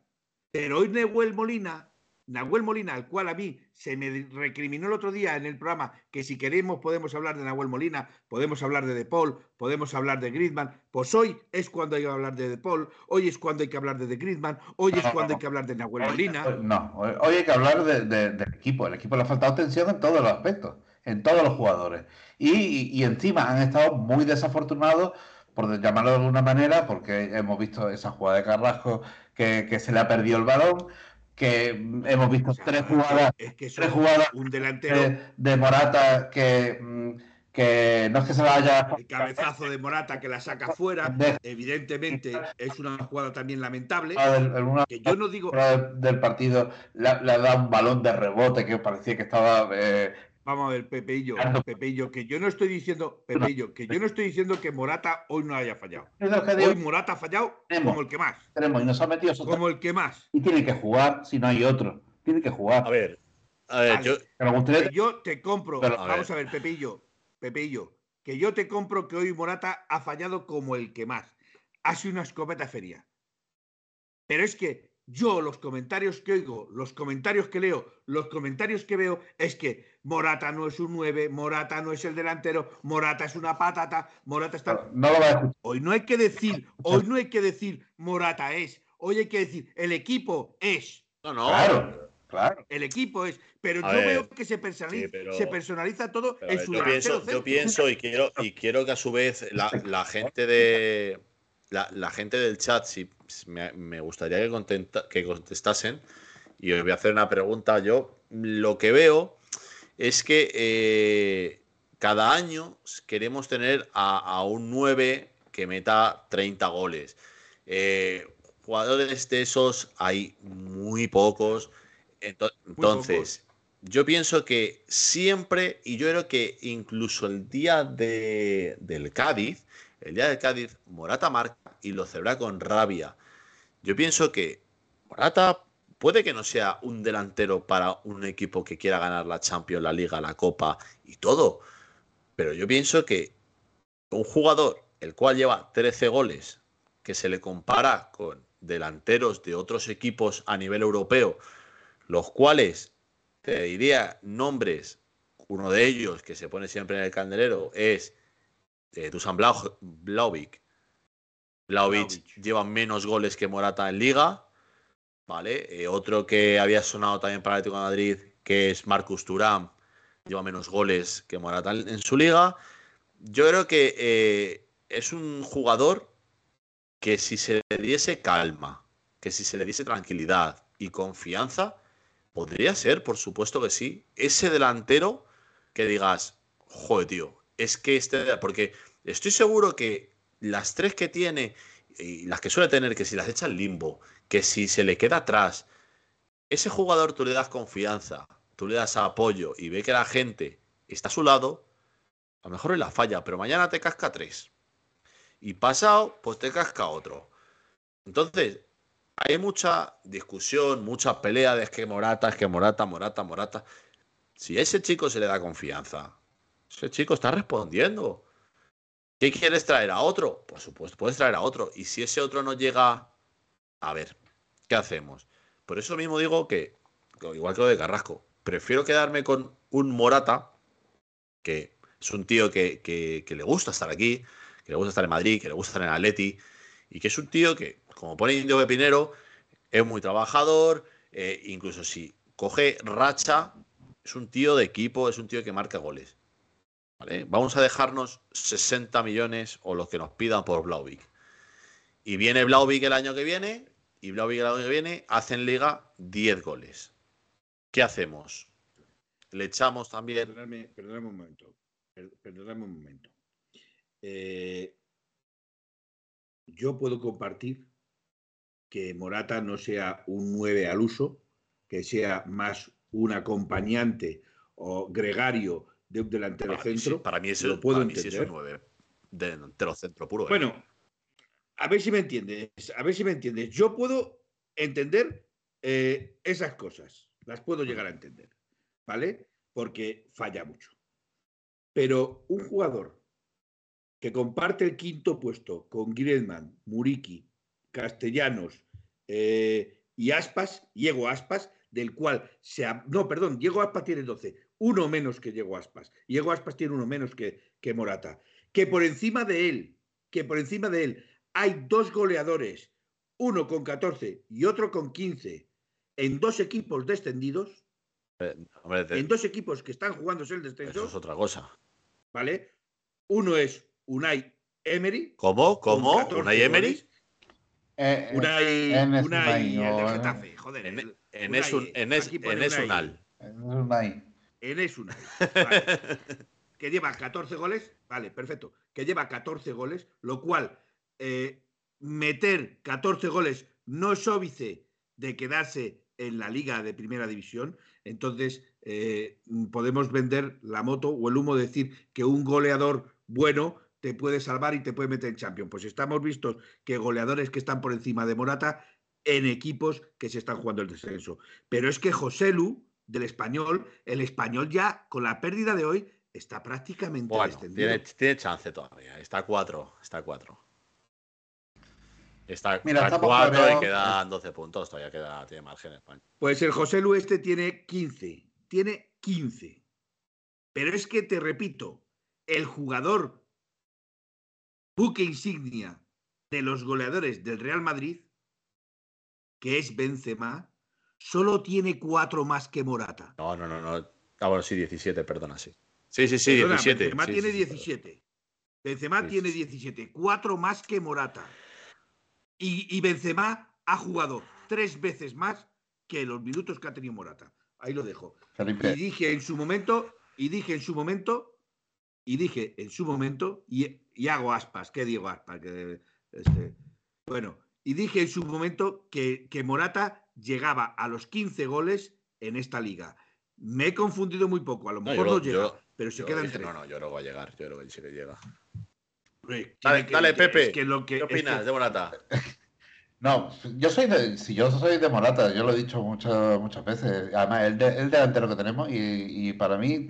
Pero hoy Nahuel Molina, Nahuel Molina, al cual a mí se me recriminó el otro día en el programa que si queremos podemos hablar de Nahuel Molina, podemos hablar de De Paul, podemos hablar de Griezmann, pues hoy es cuando hay que hablar de De Paul, hoy es cuando hay que hablar de De Griezmann, hoy es cuando hay que hablar de Nahuel Molina. No, hoy, hay que hablar de- de- del equipo. El equipo le ha faltado tensión en todos los aspectos, en todos los jugadores. Y encima han estado muy desafortunados, por llamarlo de alguna manera, porque hemos visto esa jugada de Carrasco que, que se le ha perdido el balón, que hemos visto O sea, tres jugadas es que tres jugadas un delantero, de, de Morata que, mm, que no es que se vaya el cabezazo de Morata que la saca fuera, de- evidentemente es una jugada también lamentable, del- en una- que yo no digo, del, del partido le, le ha dado un balón de rebote que parecía que estaba eh, vamos a ver, Pepeillo, Claro. Pepeillo, que yo no estoy diciendo, Pepeillo, que yo no estoy diciendo que Morata hoy no haya fallado. Hoy Morata ha fallado Tenemos. como el que más, tenemos y nos ha metido como el que más. y tiene que jugar si no hay otro. Tiene que jugar. A ver, a ver, Vale. yo, gustaría- te compro, Pero, a vamos a ver, Pepeillo, Pepeillo, que yo te compro que hoy Morata ha fallado como el que más. Ha sido una escopeta feria. Pero es que yo los comentarios que oigo, los comentarios que leo, los comentarios que veo es que Morata no es un 9, Morata no es el delantero, Morata es una patata, Morata está... No lo va a escuchar. Hoy no hay que decir, hoy no hay que decir Morata es, hoy hay que decir el equipo es. no, no. Claro, claro. El equipo es, pero A yo ver, veo que se personaliza, sí, pero- se personaliza todo en ver, su yo, pienso, yo pienso y quiero, y quiero que a su vez la, la gente de la, la gente del chat, si me, me gustaría que, contenta- que contestasen, y os voy a hacer una pregunta. Yo lo que veo es que eh, cada año queremos tener a, a un 9 que meta 30 goles. Eh, jugadores de esos hay muy pocos. Ento- Entonces, yo pienso que siempre, y yo creo que incluso el día de- del Cádiz, el día del Cádiz, Morata marca y lo celebra con rabia. Yo pienso que Morata puede que no sea un delantero para un equipo que quiera ganar la Champions, la Liga, la Copa y todo. Pero yo pienso que un jugador, el cual lleva 13 goles, que se le compara con delanteros de otros equipos a nivel europeo, los cuales te diría nombres, uno de ellos que se pone siempre en el candelero es eh, Dusan Blaovic. Blaovic lleva menos goles que Morata en Liga, ¿vale? Eh, otro que había sonado también para el Atlético de Madrid, que es Marcus Thuram, lleva menos goles que Morata en su Liga. Yo creo que eh, es un jugador que si se le diese calma, que si se le diese tranquilidad y confianza, Podría ser, por supuesto que sí. Ese delantero que digas, joder, tío, es que este. Porque estoy seguro que las tres que tiene y las que suele tener, que si las echa limbo, que si se le queda atrás, ese jugador tú le das confianza, tú le das apoyo y ve que la gente está a su lado, a lo mejor es la falla, pero mañana te casca tres. Y pasado, pues te casca otro. Entonces, hay mucha discusión, mucha pelea de es que Morata, es que Morata, Morata, Morata. Si a ese chico se le da confianza, ese chico está respondiendo. ¿Qué quieres traer a otro? Por supuesto, puedes traer a otro. Y si ese otro no llega, a ver, ¿qué hacemos? Por eso mismo digo que, igual que lo de Carrasco, prefiero quedarme con un Morata, que es un tío que, que le gusta estar aquí, que le gusta estar en Madrid, que le gusta estar en Atleti, y que es un tío que como pone Indio Pepinero, es muy trabajador, eh, incluso si coge racha, es un tío de equipo, es un tío que marca goles. Vamos a dejarnos 60 millones o los que nos pidan por Blauvik. Y viene Blauvik el año que viene, y Blauvik el año que viene hace en liga 10 goles. ¿Qué hacemos? Le echamos también. Perdóname, un momento. Perdóname un momento. Eh, yo puedo compartir que Morata no sea un 9 al uso, que sea más un acompañante o gregario de un delantero centro. para mí eso lo puedo entender. es un 9 delantero centro puro. ¿eh? Bueno, a ver si me entiendes. A ver si me entiendes. Yo puedo entender eh, esas cosas. Las puedo llegar a entender. ¿Vale? Porque falla mucho. Pero un jugador que comparte el quinto puesto con Griezmann, Muriki, Castellanos eh, y Aspas, Diego Aspas, del cual se... no, perdón, Diego Aspas tiene 12, uno menos que Diego Aspas. Diego Aspas tiene uno menos que, que Morata. Que por encima de él, que por encima de él hay dos goleadores, uno con 14 y otro con 15, en dos equipos descendidos, eh, en dos equipos que están jugándose el descenso. Eso es otra cosa. ¿Vale? Uno es Unai Emery. ¿Cómo? ¿Cómo? ¿Unai Emery? Eh, eh, una y, en una y el de Getafe, joder. En, en, es un, en, es, en Esunal. En Esunal. que lleva 14 goles, vale, perfecto. Que lleva 14 goles, lo cual eh, meter 14 goles no es óbice de quedarse en la liga de primera división. Entonces, podemos vender la moto o el humo, decir que un goleador bueno te puede salvar y te puede meter en Champions. Pues estamos vistos que goleadores que están por encima de Morata en equipos que se están jugando el descenso. Pero es que José Lu, del español, el español ya con la pérdida de hoy está prácticamente descendido. Tiene, tiene, chance todavía. Está a cuatro. Está a cuatro. Está, a cuatro y quedan 12 puntos. Todavía queda, tiene margen España. Pues el José Lu este tiene 15. Tiene 15. Pero es que te repito, el jugador buque insignia de los goleadores del Real Madrid, que es Benzema, solo tiene cuatro más que Morata. No, no, no, no. Ah, bueno, sí, 17, perdona, sí. Sí, sí, sí, 17. Benzema tiene 17. Benzema tiene 17, cuatro más que Morata. Y, y Benzema ha jugado tres veces más que los minutos que ha tenido Morata. Ahí lo dejo. Y dije en su momento, y dije en su momento, y dije en su momento, y y hago aspas, ¿qué digo aspas? Que, este, bueno, y dije en su momento que, que, Morata llegaba a los 15 goles en esta liga. Me he confundido muy poco, a lo mejor no, llega, pero se quedan tres. No, no, yo no voy a llegar, yo creo que sí que llega. Dale, dale Pepe, ¿qué opinas de Morata? No, yo soy de, si yo soy de Morata, yo lo he dicho muchas muchas veces. Además, el, el delantero que tenemos y, y para mí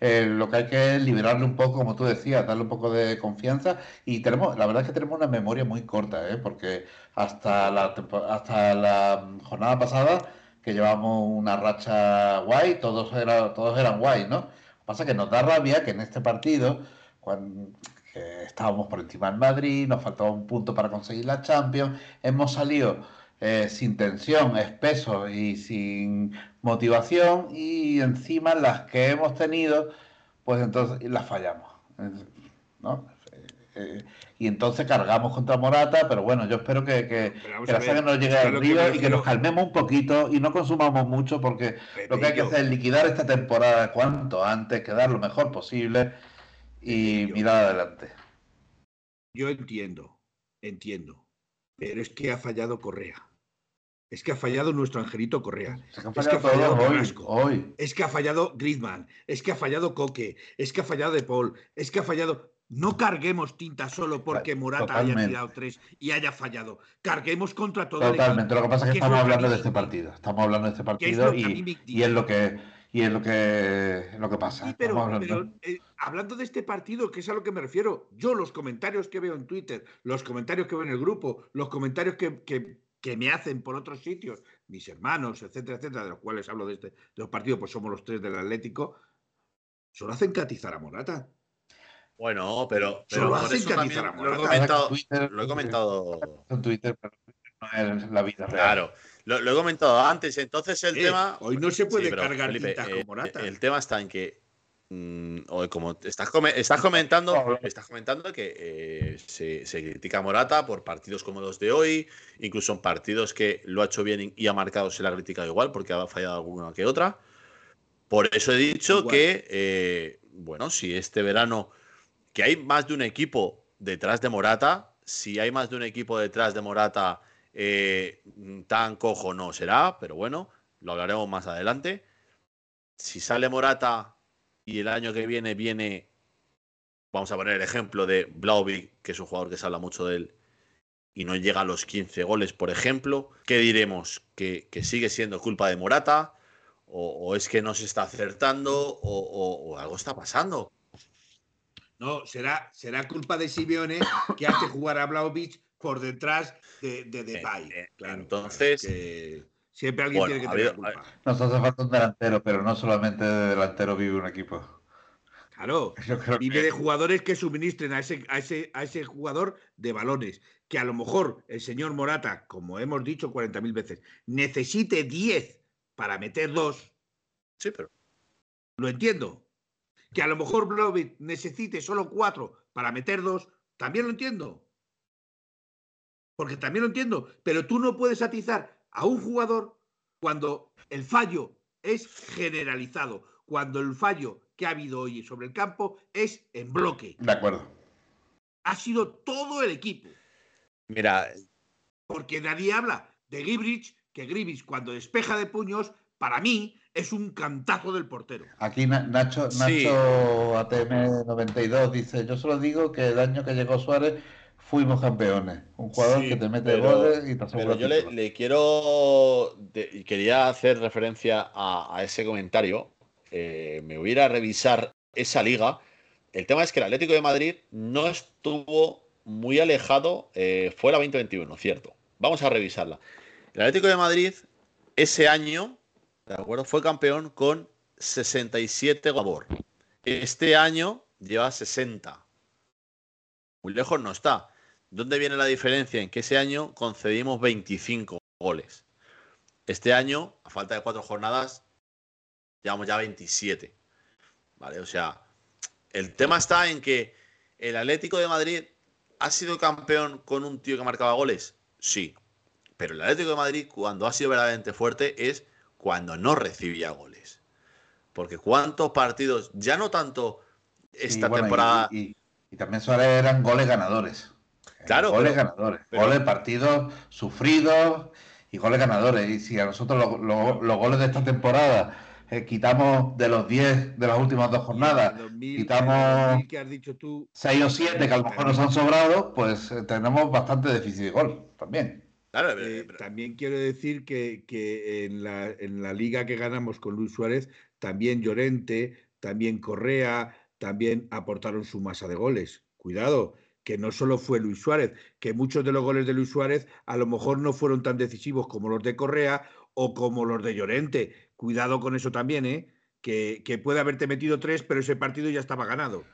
eh, lo que hay que es liberarle un poco, como tú decías, darle un poco de confianza. Y tenemos, la verdad es que tenemos una memoria muy corta, ¿eh? porque hasta la, hasta la jornada pasada, que llevamos una racha guay, todos, era, todos eran guay, ¿no? Lo que pasa es que nos da rabia que en este partido, cuando estábamos por encima del Madrid, nos faltaba un punto para conseguir la Champions, hemos salido eh, sin tensión, espesos y sin motivación y encima las que hemos tenido, pues entonces las fallamos. ¿no? Eh, y entonces cargamos contra Morata, pero bueno, yo espero que, que, que la saga nos llegue al que río y que nos calmemos un poquito y no consumamos mucho porque lo que hay que hacer es liquidar esta temporada cuanto antes, quedar lo mejor posible y mirar adelante. Yo entiendo, entiendo. Pero es que ha fallado Correa. Es que ha fallado nuestro angelito Correa. Es que ha fallado todos hoy, Carrasco. hoy. Es que ha fallado Griezmann. Es que ha fallado Coque. Es que ha fallado De Paul. Es que ha fallado. No carguemos tinta solo porque Morata haya tirado tres y haya fallado. Carguemos contra todo Totalmente. el Lo que pasa es que que es estamos hablando de este partido. Estamos hablando de este es partido y, y es lo que y es lo que lo que pasa. Sí, pero, eh, hablando de este partido, que es a lo que me refiero, yo los comentarios que veo en Twitter, los comentarios que veo en el grupo, los comentarios que, que- que me hacen por otros sitios, mis hermanos, etcétera, etcétera, de los cuales hablo de este de los partidos, pues somos los tres del Atlético, solo hacen catizar a Morata. Bueno, pero, pero Solo hacen catizar a lo he Morata. comentado. Twitter- Lo he comentado. en Twitter, pero no es la vida real. Claro, lo, lo he comentado antes. Entonces el Eh, tema. hoy no se puede Sí, pero, cargar Felipe, tinta eh, Morata. El tema está en que. mm, o como estás, come- estás comentando, estás comentando que eh, se, se critica a Morata por partidos como los de hoy, incluso en partidos que lo ha hecho bien y ha marcado se la ha criticado igual porque ha fallado alguna que otra. Por eso he dicho Igual. que, eh, bueno, si este verano, que hay más de un equipo detrás de Morata, si hay más de un equipo detrás de Morata, eh, tan cojo no será, pero bueno, lo hablaremos más adelante. Si sale Morata y el año que viene viene, vamos a poner el ejemplo de Blauvik, que es un jugador que se habla mucho de él, y no llega a los 15 goles, por ejemplo, ¿qué diremos? ¿Que, sigue siendo culpa de Morata? ¿O, es que no se está acertando? O algo está pasando? No, será, será culpa de Simeone que hace jugar a Blaovic por detrás de, de Depay. Eh, eh, Claro, entonces- que siempre alguien Bueno, tiene que tener culpa. Nos hace falta un delantero, pero no solamente de delantero vive un equipo. Claro, Yo creo vive que de jugadores que suministren a ese, a, ese, a ese jugador de balones. Que a lo mejor el señor Morata, como hemos dicho 40.000 veces, necesite 10 para meter dos, Sí, pero lo entiendo. Que a lo mejor Blaovic necesite solo 4 para meter dos, también lo entiendo. Porque también lo entiendo. Pero tú no puedes atizar a un jugador cuando el fallo es generalizado, cuando el fallo que ha habido hoy sobre el campo es en bloque. de acuerdo. Ha sido todo el equipo. mira, Porque nadie habla de Gibrich, que Gibrich cuando despeja de puños, para mí es un cantazo del portero. Aquí Na- Nacho, Sí. Nacho ATM 92 dice, yo solo digo que el año que llegó Suárez fuimos campeones. Un jugador Sí, que te mete pero- goles y te Pero yo le, títulos". le quiero. de- quería hacer referencia a, a ese comentario. Eh, me voy a ir a revisar esa liga. El tema es que el Atlético de Madrid no estuvo muy alejado. eh, fue la 2021, cierto. Vamos a revisarla. El Atlético de Madrid ese año, ¿de acuerdo? Fue campeón con 67 gol. Este año lleva 60. Muy lejos no está. ¿Dónde viene la diferencia? En que ese año concedimos 25 goles. Este año, a falta de cuatro jornadas, llevamos ya 27. ¿Vale? O sea, el tema está en que el Atlético de Madrid ha sido campeón con un tío que marcaba goles. Sí. Pero el Atlético de Madrid, cuando ha sido verdaderamente fuerte, es cuando no recibía goles. Porque cuántos partidos, ya no tanto esta Y bueno, y- temporada. Y, y también Suárez eran goles ganadores. Claro, Goles pero- ganadores. pero- goles partidos sufridos y goles ganadores. Y si a nosotros lo- lo- los goles de esta temporada eh, quitamos de los 10 de las últimas dos jornadas, Y el 2000, quitamos- el 2000 que has dicho tú, 6 o 7 que a lo mejor nos han sobrado, pues eh, tenemos bastante déficit de gol también. Claro, Eh, pero- también quiero decir que, que en, la, en la liga que ganamos con Luis Suárez, también Llorente, también Correa, también aportaron su masa de goles. Cuidado, que no solo fue Luis Suárez, que muchos de los goles de Luis Suárez a lo mejor no fueron tan decisivos como los de Correa o como los de Llorente. Cuidado con eso también, ¿eh? Que, que puede haberte metido tres, pero ese partido ya estaba ganado.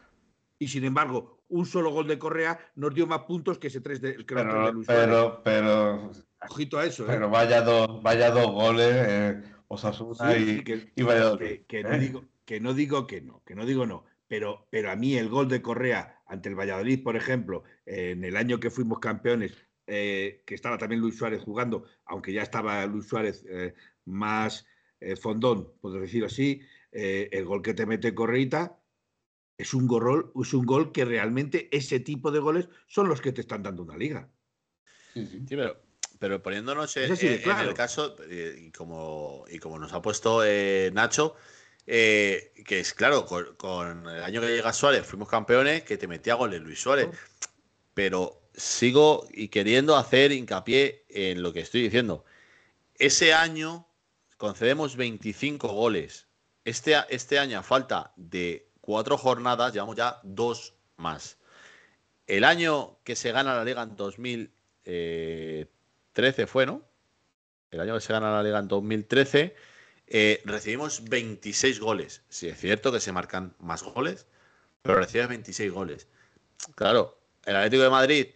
Y sin embargo, un solo gol de Correa nos dio más puntos que ese tres de, que tres de Pero, Luis Suárez. pero, pero, Ojito a eso, ¿eh? pero vaya dos, vaya dos goles, eh, Osasuna Sí, y, sí, que, y Valladolid, que- que no ¿eh? digo, que no digo que no, que no digo no. Pero, pero a mí el gol de Correa ante el Valladolid, por ejemplo, en el año que fuimos campeones, eh, que estaba también Luis Suárez jugando, aunque ya estaba Luis Suárez eh, más eh, fondón, por decirlo así, el gol que te mete Correita es un, gol, es un gol que realmente ese tipo de goles son los que te están dando una liga. Sí, pero, pero, poniéndonos en, el caso, y, como, y como nos ha puesto Nacho, que es claro, con, el año que llega Suárez fuimos campeones, que te metía goles Luis Suárez. Pero sigo y queriendo hacer hincapié en lo que estoy diciendo. Ese año concedemos 25 goles. Este, este año, a falta de cuatro jornadas, llevamos ya dos más. El año que se gana la liga en 2013 fue, ¿no? El año que se gana la liga en 2013, eh, recibimos 26 goles. Sí, es cierto que se marcan más goles, pero recibes 26 goles. Claro, el Atlético de Madrid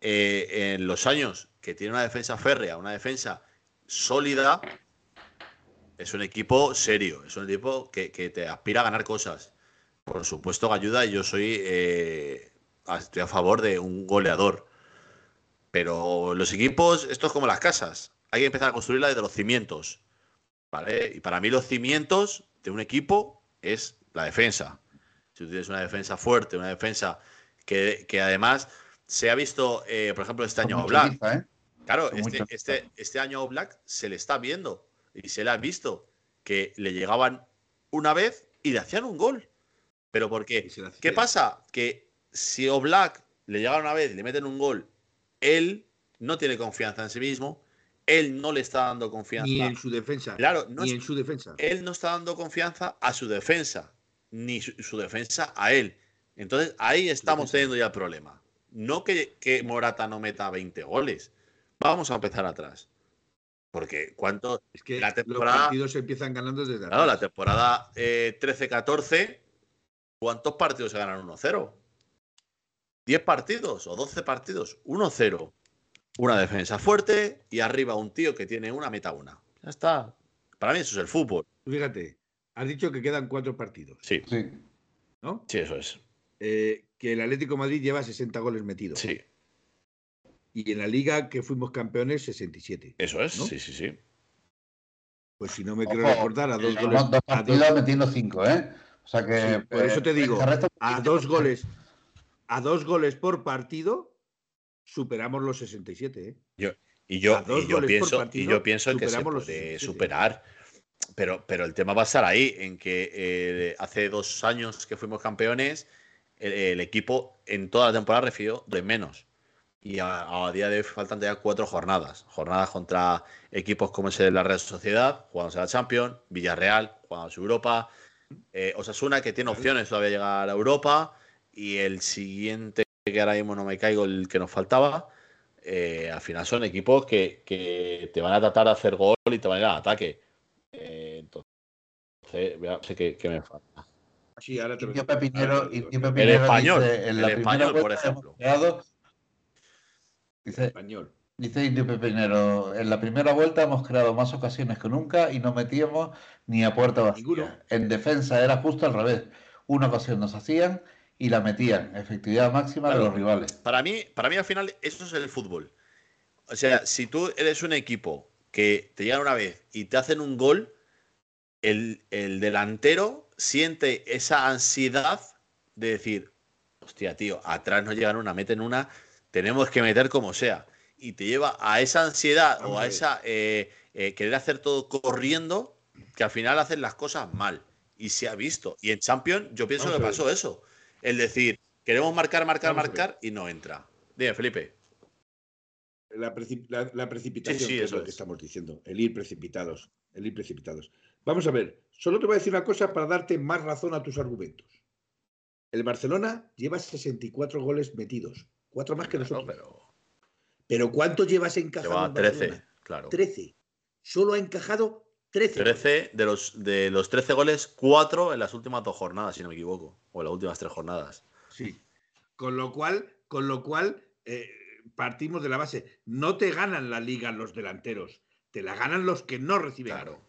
eh, en los años que tiene una defensa férrea, una defensa sólida, es un equipo serio, es un equipo que, te aspira a ganar cosas. Por supuesto que ayuda y yo soy eh, estoy a favor de un goleador. Pero los equipos, esto es como las casas. Hay que empezar a construirla desde los cimientos. ¿Vale? Y para mí los cimientos de un equipo es la defensa. Si tú tienes una defensa fuerte, una defensa que, que además se ha visto, eh, por ejemplo, este año a Black. ¿eh? Claro, este, este, este, año a Black se le está viendo y se le ha visto que le llegaban una vez y le hacían un gol. Pero ¿por qué? ¿Qué pasa? Que si Oblak le llega una vez y le meten un gol, él no tiene confianza en sí mismo, él no le está dando confianza. Ni en su defensa. Claro, ni en su defensa. Él no está dando confianza a su defensa, ni su defensa a él. Entonces ahí estamos teniendo ya el problema. No que, Morata no meta 20 goles. Vamos a empezar atrás. Porque cuánto. Es que la temporada, los partidos empiezan ganando desde Claro, la temporada 13-14, eh, ¿cuántos partidos se ganan 1-0? ¿10 partidos o 12 partidos? 1-0. Una defensa fuerte y arriba un tío que tiene una meta una. Ya está. Para mí eso es el fútbol. Fíjate, has dicho que quedan cuatro partidos. Sí. Sí. ¿No? Sí, eso es. Eh, que el Atlético Madrid lleva 60 goles metidos. Sí. Y en la liga que fuimos campeones, 67. Eso es, sí, sí, sí. Pues si no me quiero recordar, a dos goles. Dos partidos metiendo cinco, ¿eh? O sea que. por eso te digo, a dos goles, a dos goles por partido, superamos los 67, ¿eh? Yo, y yo, y yo pienso, y yo pienso que se puede superar. Pero, pero el tema va a estar ahí, en que eh, hace dos años que fuimos campeones, el, equipo en toda la temporada recibió de menos. Y a, día de hoy faltan ya cuatro jornadas. Jornadas contra equipos como es la Real Sociedad, jugándose a la Champions, Villarreal, jugándose a Europa, eh, Osasuna, que tiene opciones todavía de llegar a Europa, y el siguiente, que ahora mismo no me caigo, el que nos faltaba, eh, al final son equipos que, que, te van a tratar de hacer gol y te van a ir al ataque. Eh, entonces, sé que me falta. Sí, ahora te Pepinero, el español, en la el español, por ejemplo. dice, español. Dice Indio Pepinero, en la primera vuelta hemos creado más ocasiones que nunca y no metíamos ni a puerta vacía. En defensa era justo al revés. Una ocasión nos hacían y la metían. Efectividad máxima de los rivales. Para mí, para mí al final, eso es el fútbol. O sea, si tú eres un equipo que te llegan una vez y te hacen un gol, el, el delantero siente esa ansiedad de decir, hostia, tío, atrás no llegan una, meten una, tenemos que meter como sea. Y te lleva a esa ansiedad o a esa eh, eh, querer hacer todo corriendo, que al final hacen las cosas mal. Y se ha visto. Y en Champions yo pienso que pasó eso. El decir, queremos marcar, marcar, marcar y no entra. Dime, Felipe. La, precipitación es lo que estamos diciendo. El ir precipitados. El ir precipitados. Vamos a ver, solo te voy a decir una cosa para darte más razón a tus argumentos. El Barcelona lleva 64 goles metidos, cuatro más que nosotros. pero... pero ¿cuántos llevas encajado? Lleva 13, claro. 13. Solo ha encajado 13. 13 de los, de los 13 goles, 4 en las últimas dos jornadas, si no me equivoco. O en las últimas tres jornadas. Sí. Con lo cual, con lo cual eh, partimos de la base. No te ganan la liga los delanteros, te la ganan los que no reciben. Claro.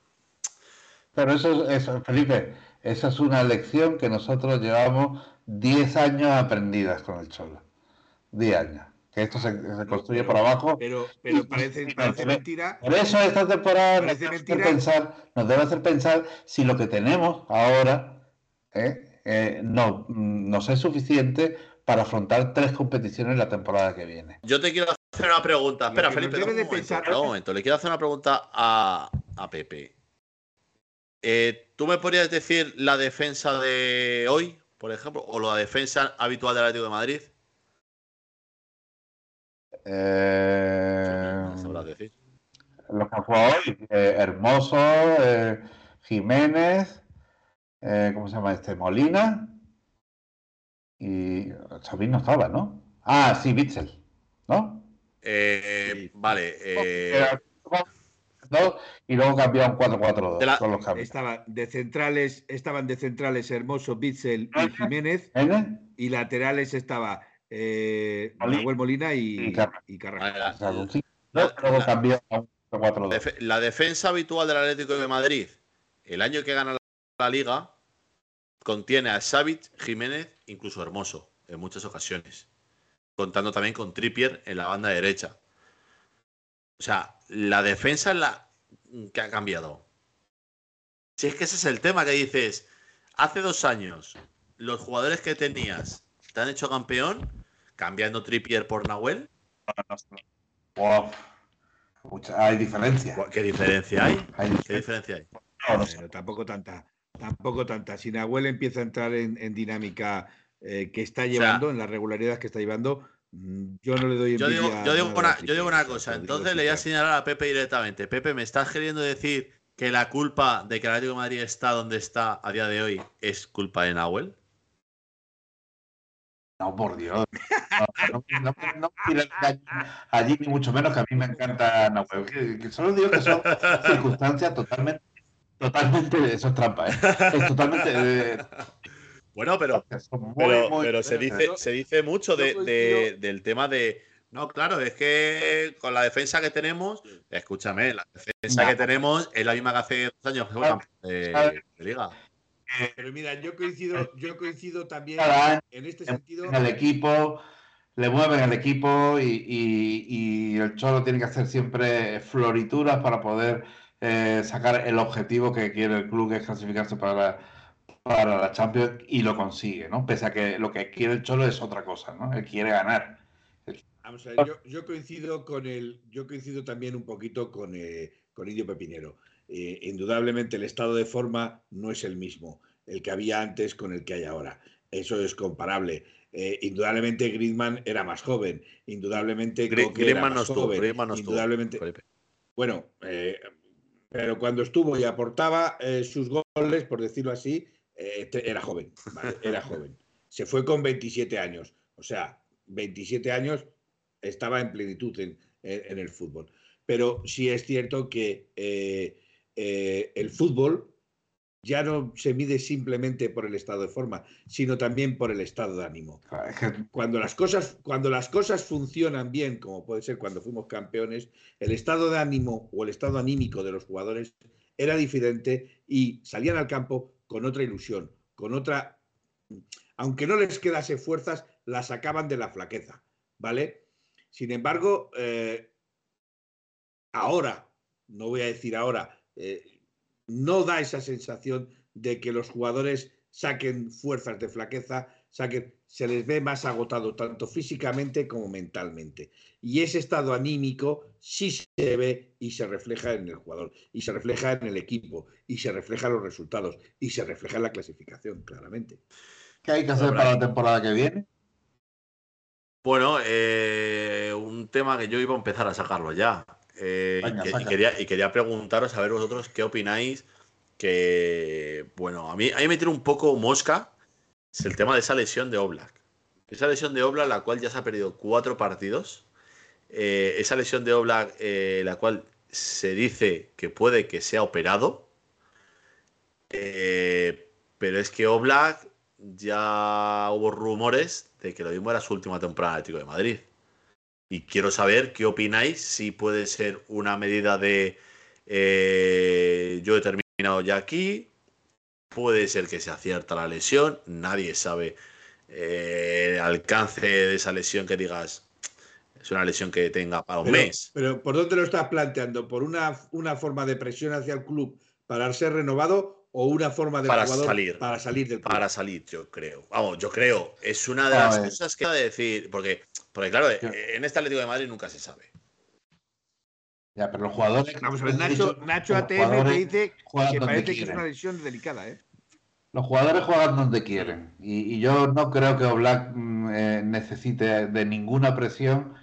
Pero eso es, Felipe, Esa es una lección que nosotros llevamos 10 años aprendidas con el Cholo. 10 años. Que esto se, se construye por abajo. Pero, pero parece, parece mentira. Por eso esta temporada nos debe, hacer pensar, nos debe hacer pensar si lo que tenemos ahora ¿eh? Eh, no, nos es suficiente para afrontar tres competiciones la temporada que viene. Yo te quiero hacer una pregunta. Espera, Felipe, nos dame debe un de momento, pensar- espera un momento. Le quiero hacer una pregunta a, a Pepe. Eh, ¿Tú me podrías decir la defensa de hoy, por ejemplo, o la defensa habitual del Atlético de Madrid? Eh, No decir. los que han jugado hoy, eh, Hermoso, eh, Jiménez, eh, ¿cómo se llama este? Molina y Xavi no estaba, ¿no? Ah, sí, Bitzel, ¿no? Eh, Sí. Vale. dos, y luego cambiaron 4-4-2 De la- con los cambios. Estaba de centrales, estaban de centrales Hermoso, Bitzel y Jiménez. ¿Jiménez? Y laterales estaba eh, Molina. Nahuel Molina y, Carrasco. la- O sea, con cinco, dos, luego cambiaron a un 4-2. Defe- La defensa habitual del Atlético de Madrid, el año que gana la liga, contiene a Savic, Jiménez, incluso Hermoso, en muchas ocasiones. Contando también con Trippier en la banda derecha. O sea, la defensa es la que ha cambiado. Si es que ese es el tema que dices, hace dos años, los jugadores que tenías te han hecho campeón, cambiando Trippier por Nahuel. Wow. Mucha- hay diferencia. ¿Qué diferencia hay? Hay ¿Qué diferencia. hay? No, no sé. Pero tampoco tanta. Tampoco tanta. Si Nahuel empieza a entrar en, en dinámica eh, que está llevando, en la regularidad que está llevando, yo no le doy Yo digo, yo digo una, yo digo cosa, entonces le voy a señalar a Pepe directamente. Pepe, ¿me estás queriendo decir que la culpa de que el Atlético de Madrid está donde está a día de hoy es culpa de Nahuel? No, por Dios. No, no, no, allí, ni mucho menos que a mí me encanta Nahuel. Que, que solo digo que son circunstancias totalmente, totalmente, eso es trampa, ¿eh? Es totalmente, eh, Bueno, pero, muy, pero, muy- pero se dice, se dice mucho de, del tema de. No, claro, es que con la defensa que tenemos, escúchame, la defensa que tenemos es la misma que hace dos años que de, Claro. de liga. Pero mira, yo coincido, yo coincido también año en este sentido. en el equipo, le mueven el equipo y, y- y el Cholo tiene que hacer siempre florituras para poder eh, sacar el objetivo que quiere el club, que es clasificarse para, para la Champions, y lo consigue, ¿no? Pese a que lo que quiere el Cholo es otra cosa, ¿no? Él quiere ganar. Vamos a ver, yo, yo coincido con el, yo coincido también un poquito con, eh, con Indio Pepinero. Eh, indudablemente el estado de forma no es el mismo, el que había antes con el que hay ahora. Eso es comparable. Eh, indudablemente Griezmann era más joven, indudablemente Gri- Coque era más estuvo, joven, estuvo, indudablemente. Felipe. Bueno, eh, pero cuando estuvo y aportaba sus goles, por decirlo así, eh, te- era joven, ¿vale? era joven. Se fue con 27 años, o sea, 27 años estaba en plenitud en, en- en el fútbol. Pero sí es cierto que eh, eh, el fútbol ya no se mide simplemente por el estado de forma, sino también por el estado de ánimo. Cuando las cosas cuando las cosas funcionan bien como puede ser cuando fuimos campeones el estado de ánimo o el estado anímico de los jugadores era diferente y salían al campo con otra ilusión con otra aunque no les quedase fuerzas las sacaban de la flaqueza vale sin embargo eh, ahora no voy a decir ahora eh, no da esa sensación de que los jugadores saquen fuerzas de flaqueza, saquen, se les ve más agotado tanto físicamente como mentalmente. Y ese estado anímico sí se ve y se refleja en el jugador, y se refleja en el equipo, y se refleja en los resultados, y se refleja en la clasificación, claramente. ¿Qué hay que hacer para la temporada que viene? Bueno, eh, un tema que yo iba a empezar a sacarlo ya. Eh, y Venga, quería, y quería preguntaros a ver vosotros qué opináis. Que, bueno, a mí, a mí me tiene un poco mosca. Es el tema de esa lesión de Oblak. Esa lesión de Oblak, la cual ya se ha perdido cuatro partidos. Eh, esa lesión de Oblak, eh, la cual se dice que puede que sea operado. Eh, pero es que Oblak ya hubo rumores de que lo mismo era su última temporada en Atlético de Madrid. Y quiero saber qué opináis, si puede ser una medida de eh, yo he terminado ya aquí, puede ser que se acierta la lesión, nadie sabe eh, el alcance de esa lesión que digas, es una lesión que tenga para un Pero, mes. pero ¿por dónde lo estás planteando? ¿Por una, una forma de presión hacia el club para ser renovado o una forma de Para jugador salir. para salir del club? Para salir, yo creo. Vamos, yo creo. Es una de A las ver. cosas que ha de decir. Porque, porque claro, en este Atlético de Madrid nunca se sabe. Ya, pero los jugadores. Vamos a ver, Nacho, Nacho ATM te jugadores dice que donde parece que es quieren. una lesión delicada, ¿eh? Los jugadores juegan donde quieren. Y, y yo no creo que Oblak mm, eh, necesite de ninguna presión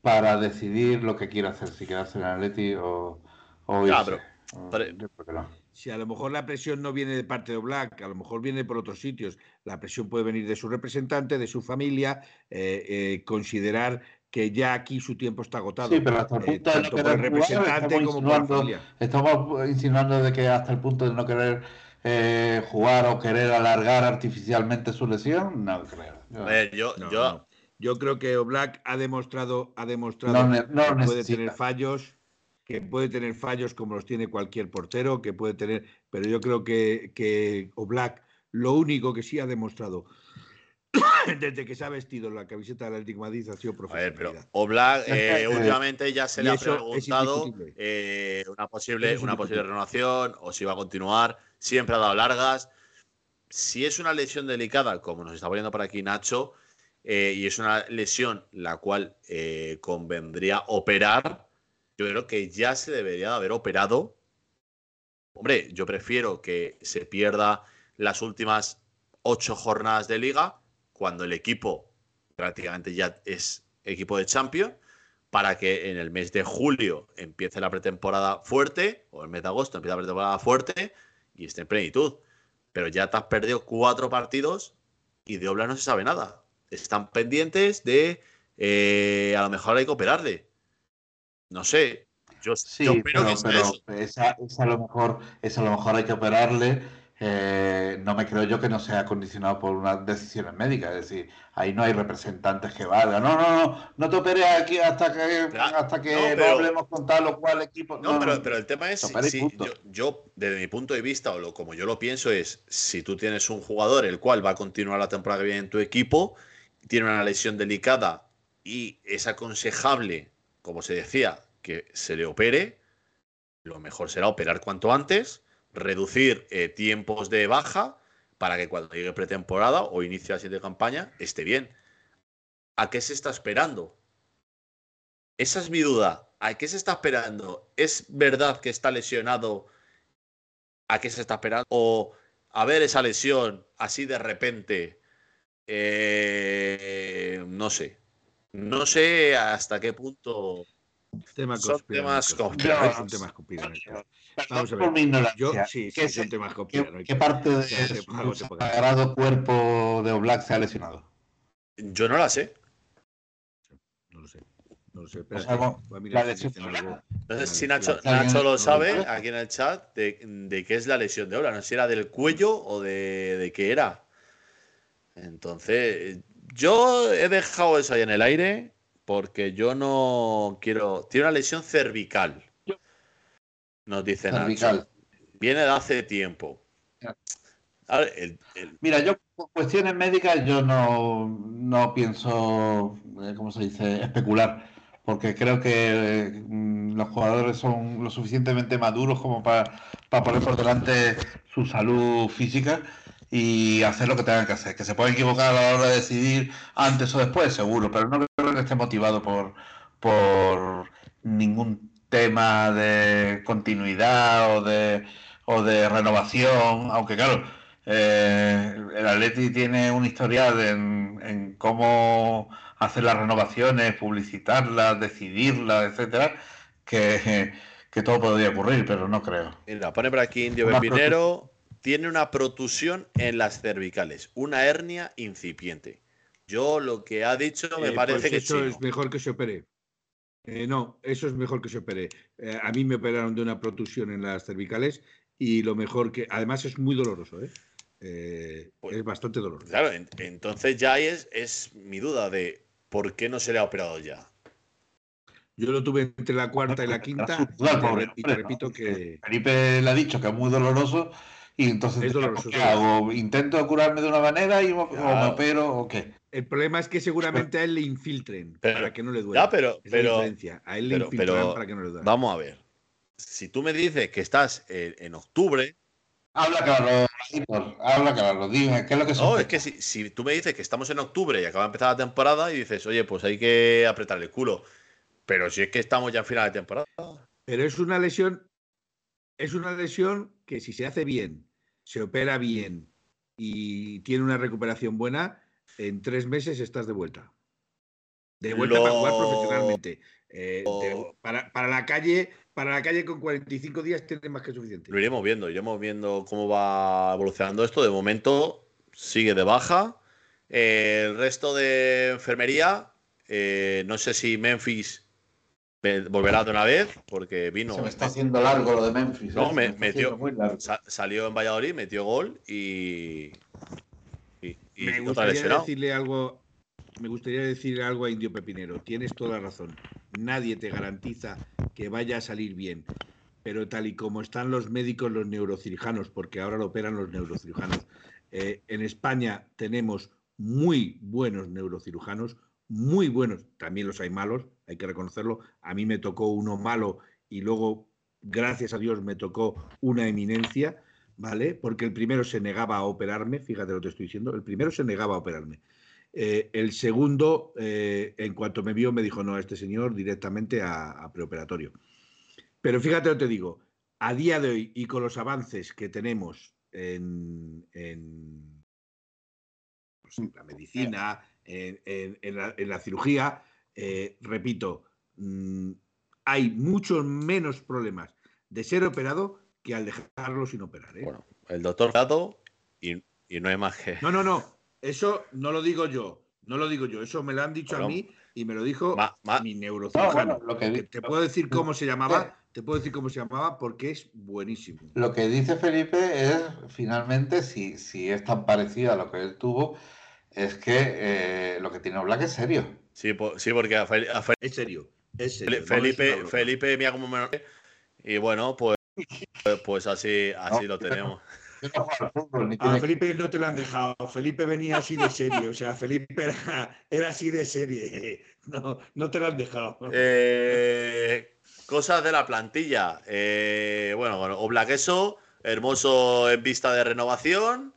para decidir lo que quiere hacer, si quiere hacer en Atleti o, o Ya, irse. pero- O- pero- Si a lo mejor la presión no viene de parte de Black, a lo mejor viene por otros sitios. La presión puede venir de su representante, de su familia, eh, eh, considerar que ya aquí su tiempo está agotado. Sí, pero hasta el eh, punto de no tanto por el querer jugar, representante estamos como por la insinuando, familia. estamos insinuando de que hasta el punto de no querer eh, jugar o querer alargar artificialmente su lesión, no creo. Yo- A ver, yo, No, yo no. Yo creo que Oblak ha demostrado, ha demostrado No ne- no que puede tener fallos, que puede tener fallos como los tiene cualquier portero, que puede tener, pero yo creo que, que Oblak lo único que sí ha demostrado desde que se ha vestido la camiseta del Atlético de Madrid ha sido A ver, pero. Oblak eh, últimamente ya se le ha preguntado eh, una posible, una posible renovación o si va a continuar. Siempre ha dado largas. Si es una lesión delicada, como nos está poniendo por aquí Nacho, eh, y es una lesión la cual convendría operar, yo creo que ya se debería de haber operado. Hombre, yo prefiero que se pierda las últimas ocho jornadas de liga cuando el equipo prácticamente ya es equipo de Champions para que en el mes de julio empiece la pretemporada fuerte o el mes de agosto empiece la pretemporada fuerte y esté en plenitud. Pero ya te has perdido cuatro partidos y de Obla no se sabe nada. Están pendientes de eh, a lo mejor hay que operarle. No sé. Yo, Sí, yo espero pero, que sea pero eso. esa, esa a lo mejor, esa a lo mejor hay que operarle. eh, no me creo yo que no sea condicionado por unas decisiones médicas. Es decir, ahí no hay representantes que valgan. No, no, no, no te operes aquí hasta que, hasta que no, no, pero- hablemos con tal o cual equipo. No, pero, pero el tema es, si- yo, yo, desde mi punto de vista, o lo, como yo lo pienso, es si tú tienes un jugador el cual va a continuar la temporada que viene en tu equipo, tiene una lesión delicada y es aconsejable, como se decía, que se le opere, lo mejor será operar cuanto antes, reducir eh, tiempos de baja para que cuando llegue pretemporada o inicie la siguiente campaña esté bien. ¿A qué se está esperando? Esa es mi duda. ¿A qué se está esperando? ¿Es verdad que está lesionado? ¿A qué se está esperando? ¿O a ver esa lesión así de repente? Eh, no sé. No sé hasta qué punto. Temas Son temas conspiranoicos. Temas conspiranoicos. Perdón Vamos a por ver. mi. Yo, sí, sí, ¿Qué, son se- temas qué- conspiranoicos. qué parte de algo te puede- sagrado cuerpo de Oblak se ha lesionado? Yo no la sé. No lo sé. No lo sé. O Espérate, sea, vamos, voy a mirar la si lesión dicen algo. No sé si Vale, Nacho. Nacho lo sabe aquí en el chat de, de qué es la lesión de obra. No sé si era del cuello o de, de qué era. Entonces, yo he dejado eso ahí en el aire porque yo no quiero. Tiene una lesión cervical. Nos dice Cervical. Nacho. Viene de hace tiempo. Ya. A ver, el- el- Mira, yo por cuestiones médicas yo no, no pienso, eh, ¿cómo se dice?, especular, porque creo que eh, mm, los jugadores son lo suficientemente maduros como para, para poner por delante su salud física y hacer lo que tengan que hacer. Que se pueden equivocar a la hora de decidir antes o después, seguro, pero no creo que esté motivado por, por ningún tema de continuidad o de, o de renovación, aunque claro, eh, el Atleti tiene un historial en, en cómo hacer las renovaciones, publicitarlas, decidirlas, etcétera, que, que todo podría ocurrir, pero no creo. mira, pone por aquí Indio Una Pepinero. Tiene una protusión en las cervicales, una hernia incipiente. Yo lo que ha dicho me Eh, parece pues que eso chino. es mejor que se opere. Eh, no, eso es mejor que se opere. Eh, a mí me operaron de una protusión en las cervicales y lo mejor que, además es muy doloroso, ¿eh? Eh, Pues- es bastante doloroso. Claro, en- entonces ya es, es mi duda de por qué no se le ha operado ya. Yo lo tuve entre la cuarta y la quinta y te, repito que Felipe le ha dicho que es muy doloroso Y entonces, Es doloroso, ¿qué hago? ¿Intento curarme de una manera y, o me opero o qué? El problema es que seguramente a él le infiltren Pero- para que no le duela. Ya, pero, Es la pero diferencia. A él le pero- infiltrarán pero para que no le duela. vamos a ver. Si tú me dices que estás en, en octubre, Habla claro, Víctor, habla claro, dime, ¿qué es lo que no, es que si, si tú me dices que estamos en octubre y acaba de empezar la temporada y dices, oye, pues hay que apretar el culo. Pero si es que estamos ya en final de temporada. Pero es una lesión, es una lesión que si se hace bien, se opera bien y tiene una recuperación buena, en tres meses estás de vuelta. De vuelta Lo- para jugar profesionalmente. Eh, de- para, para la calle, para la calle con 45 días tienes más que suficiente. Lo iremos viendo, iremos viendo cómo va evolucionando esto. De momento sigue de baja. Eh, el resto de enfermería, eh, no sé si Memphis volverá de una vez, porque vino. Se me está haciendo largo lo de Memphis. No, ¿eh? Me- está metió- haciendo muy largo. sa- salió en Valladolid, metió gol y. Y, y me gustaría decirle algo. Me gustaría decirle algo a Indio Pepinero. Tienes toda la razón. Nadie te garantiza que vaya a salir bien. Pero tal y como están los médicos, los neurocirujanos, porque ahora lo operan los neurocirujanos, eh, en España tenemos muy buenos neurocirujanos, muy buenos. También los hay malos, hay que reconocerlo. A mí me tocó uno malo y luego, gracias a Dios, me tocó una eminencia. ¿vale? Porque el primero se negaba a operarme, fíjate lo que estoy diciendo, el primero se negaba a operarme. Eh, el segundo, eh, en cuanto me vio, me dijo, no, este señor directamente a, preoperatorio. Pero fíjate lo que te digo, a día de hoy y con los avances que tenemos en, en, pues, en la medicina, en, en- en la, en la cirugía, eh, repito, mm, hay muchos menos problemas de ser operado que al dejarlo sin operar. ¿eh? Bueno, el doctor Gato y, y no hay más que. No, no, no. Eso no lo digo yo. No lo digo yo. Eso me lo han dicho a mí y me lo dijo Ma- ma- mi No, neurocirujano. bueno, lo que, te puedo decir cómo se llamaba. Te puedo decir cómo se llamaba porque es buenísimo. lo que dice Felipe es, finalmente, si, si es tan parecido a lo que él tuvo, es que eh, lo que tiene Black es serio. Sí, po- sí, porque a, Fel- a Fel- Es serio. Es serio. Fel- no es Felipe. Felipe mira como menor. Y bueno, pues, pues, así, así No, lo tenemos. A Felipe no te lo han dejado. Felipe venía así de serie. O sea, Felipe era, era así de serie. No, no te lo han dejado. Eh, cosas de la plantilla. Eh, bueno, bueno, Oblak eso, hermoso en vista de renovación.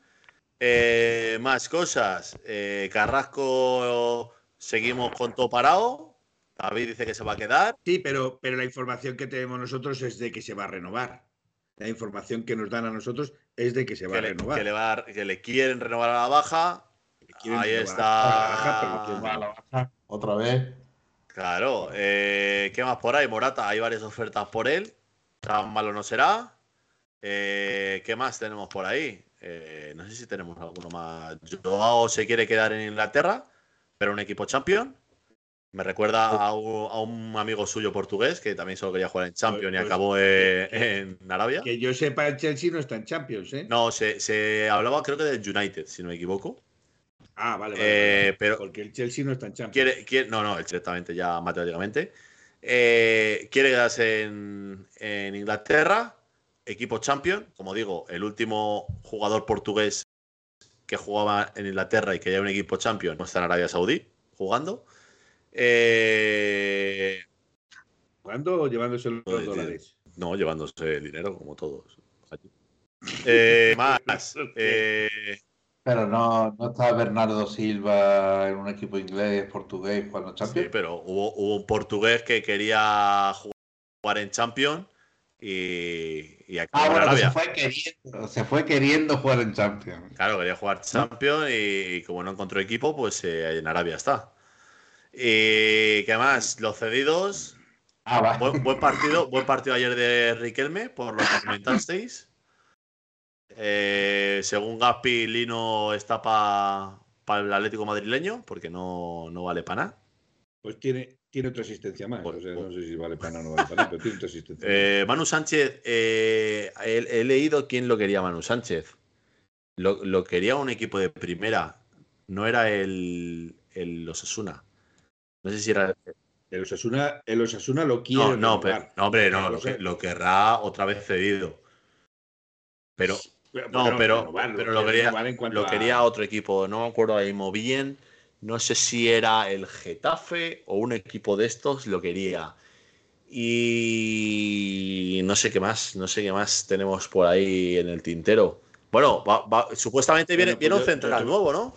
Eh, más cosas. Eh, Carrasco seguimos con todo parado. David dice que se va a quedar. Sí, pero, pero la información que tenemos nosotros es de que se va a renovar. La información que nos dan a nosotros es de que se va Que a le, renovar. que le va a- que le quieren renovar a la baja. Ahí renovar está. a la baja, pero quieren Va a la baja, Otra vez. Claro. eh, ¿Qué más por ahí? Morata, hay varias ofertas por él. Tan malo no será. Eh, ¿Qué más tenemos por ahí? Eh, no sé si tenemos alguno más. Joao se quiere quedar en Inglaterra, pero un equipo champion. Me recuerda a un, a un amigo suyo portugués que también solo quería jugar en Champions y Pues- acabó en Arabia. Que yo sepa, el Chelsea no está en Champions, ¿eh? No, se, se hablaba creo que del United, si no me equivoco. Ah, vale, vale, Eh, vale. pero- Porque el Chelsea no está en Champions. Quiere, quiere- no, no, directamente ya matemáticamente. Eh, quiere quedarse en, en Inglaterra, equipo champion. Como digo, el último jugador portugués que jugaba en Inglaterra y que ya un equipo champion no está en Arabia Saudí jugando. Eh, ¿Cuándo o llevándose los Pues, dólares? no, llevándose el dinero como todos. allí. Eh, más. eh, Pero no, no está Bernardo Silva en un equipo inglés, portugués, jugando Sí, Champions. pero hubo, hubo un portugués que quería jugar en Champions y, y acabó Ah, en bueno, que se fue queriendo, se fue queriendo jugar en Champions. Claro, quería jugar Champions y, como no encontró equipo, pues eh, en Arabia está. Y qué más, los cedidos. Ah, va. Buen, buen partido, buen partido ayer de Riquelme, por lo que comentasteis. Eh, según Gaspi, Lino está para el Atlético madrileño, porque no, no vale para nada. Pues tiene, tiene otra asistencia más. Pues- o sea, pues- no sé si vale para nada o no vale para nada, pero tiene otra asistencia. Eh, Manu Sánchez, eh, he, he leído quién lo quería Manu Sánchez. Lo, lo quería un equipo de primera, no era el, el Osasuna. No sé si era. El Osasuna, el Osasuna lo quiere. No, no, pero- no, hombre, no, lo, que- lo querrá otra vez cedido. Pero No, pero, renovarlo, pero lo, quería, lo quería otro equipo, no me acuerdo ahora mismo bien. No sé si era el Getafe o un equipo de estos lo quería. Y no sé qué más, no sé qué más tenemos por ahí en el tintero. Bueno, va- va- supuestamente viene, pues viene un central nuevo, ¿no?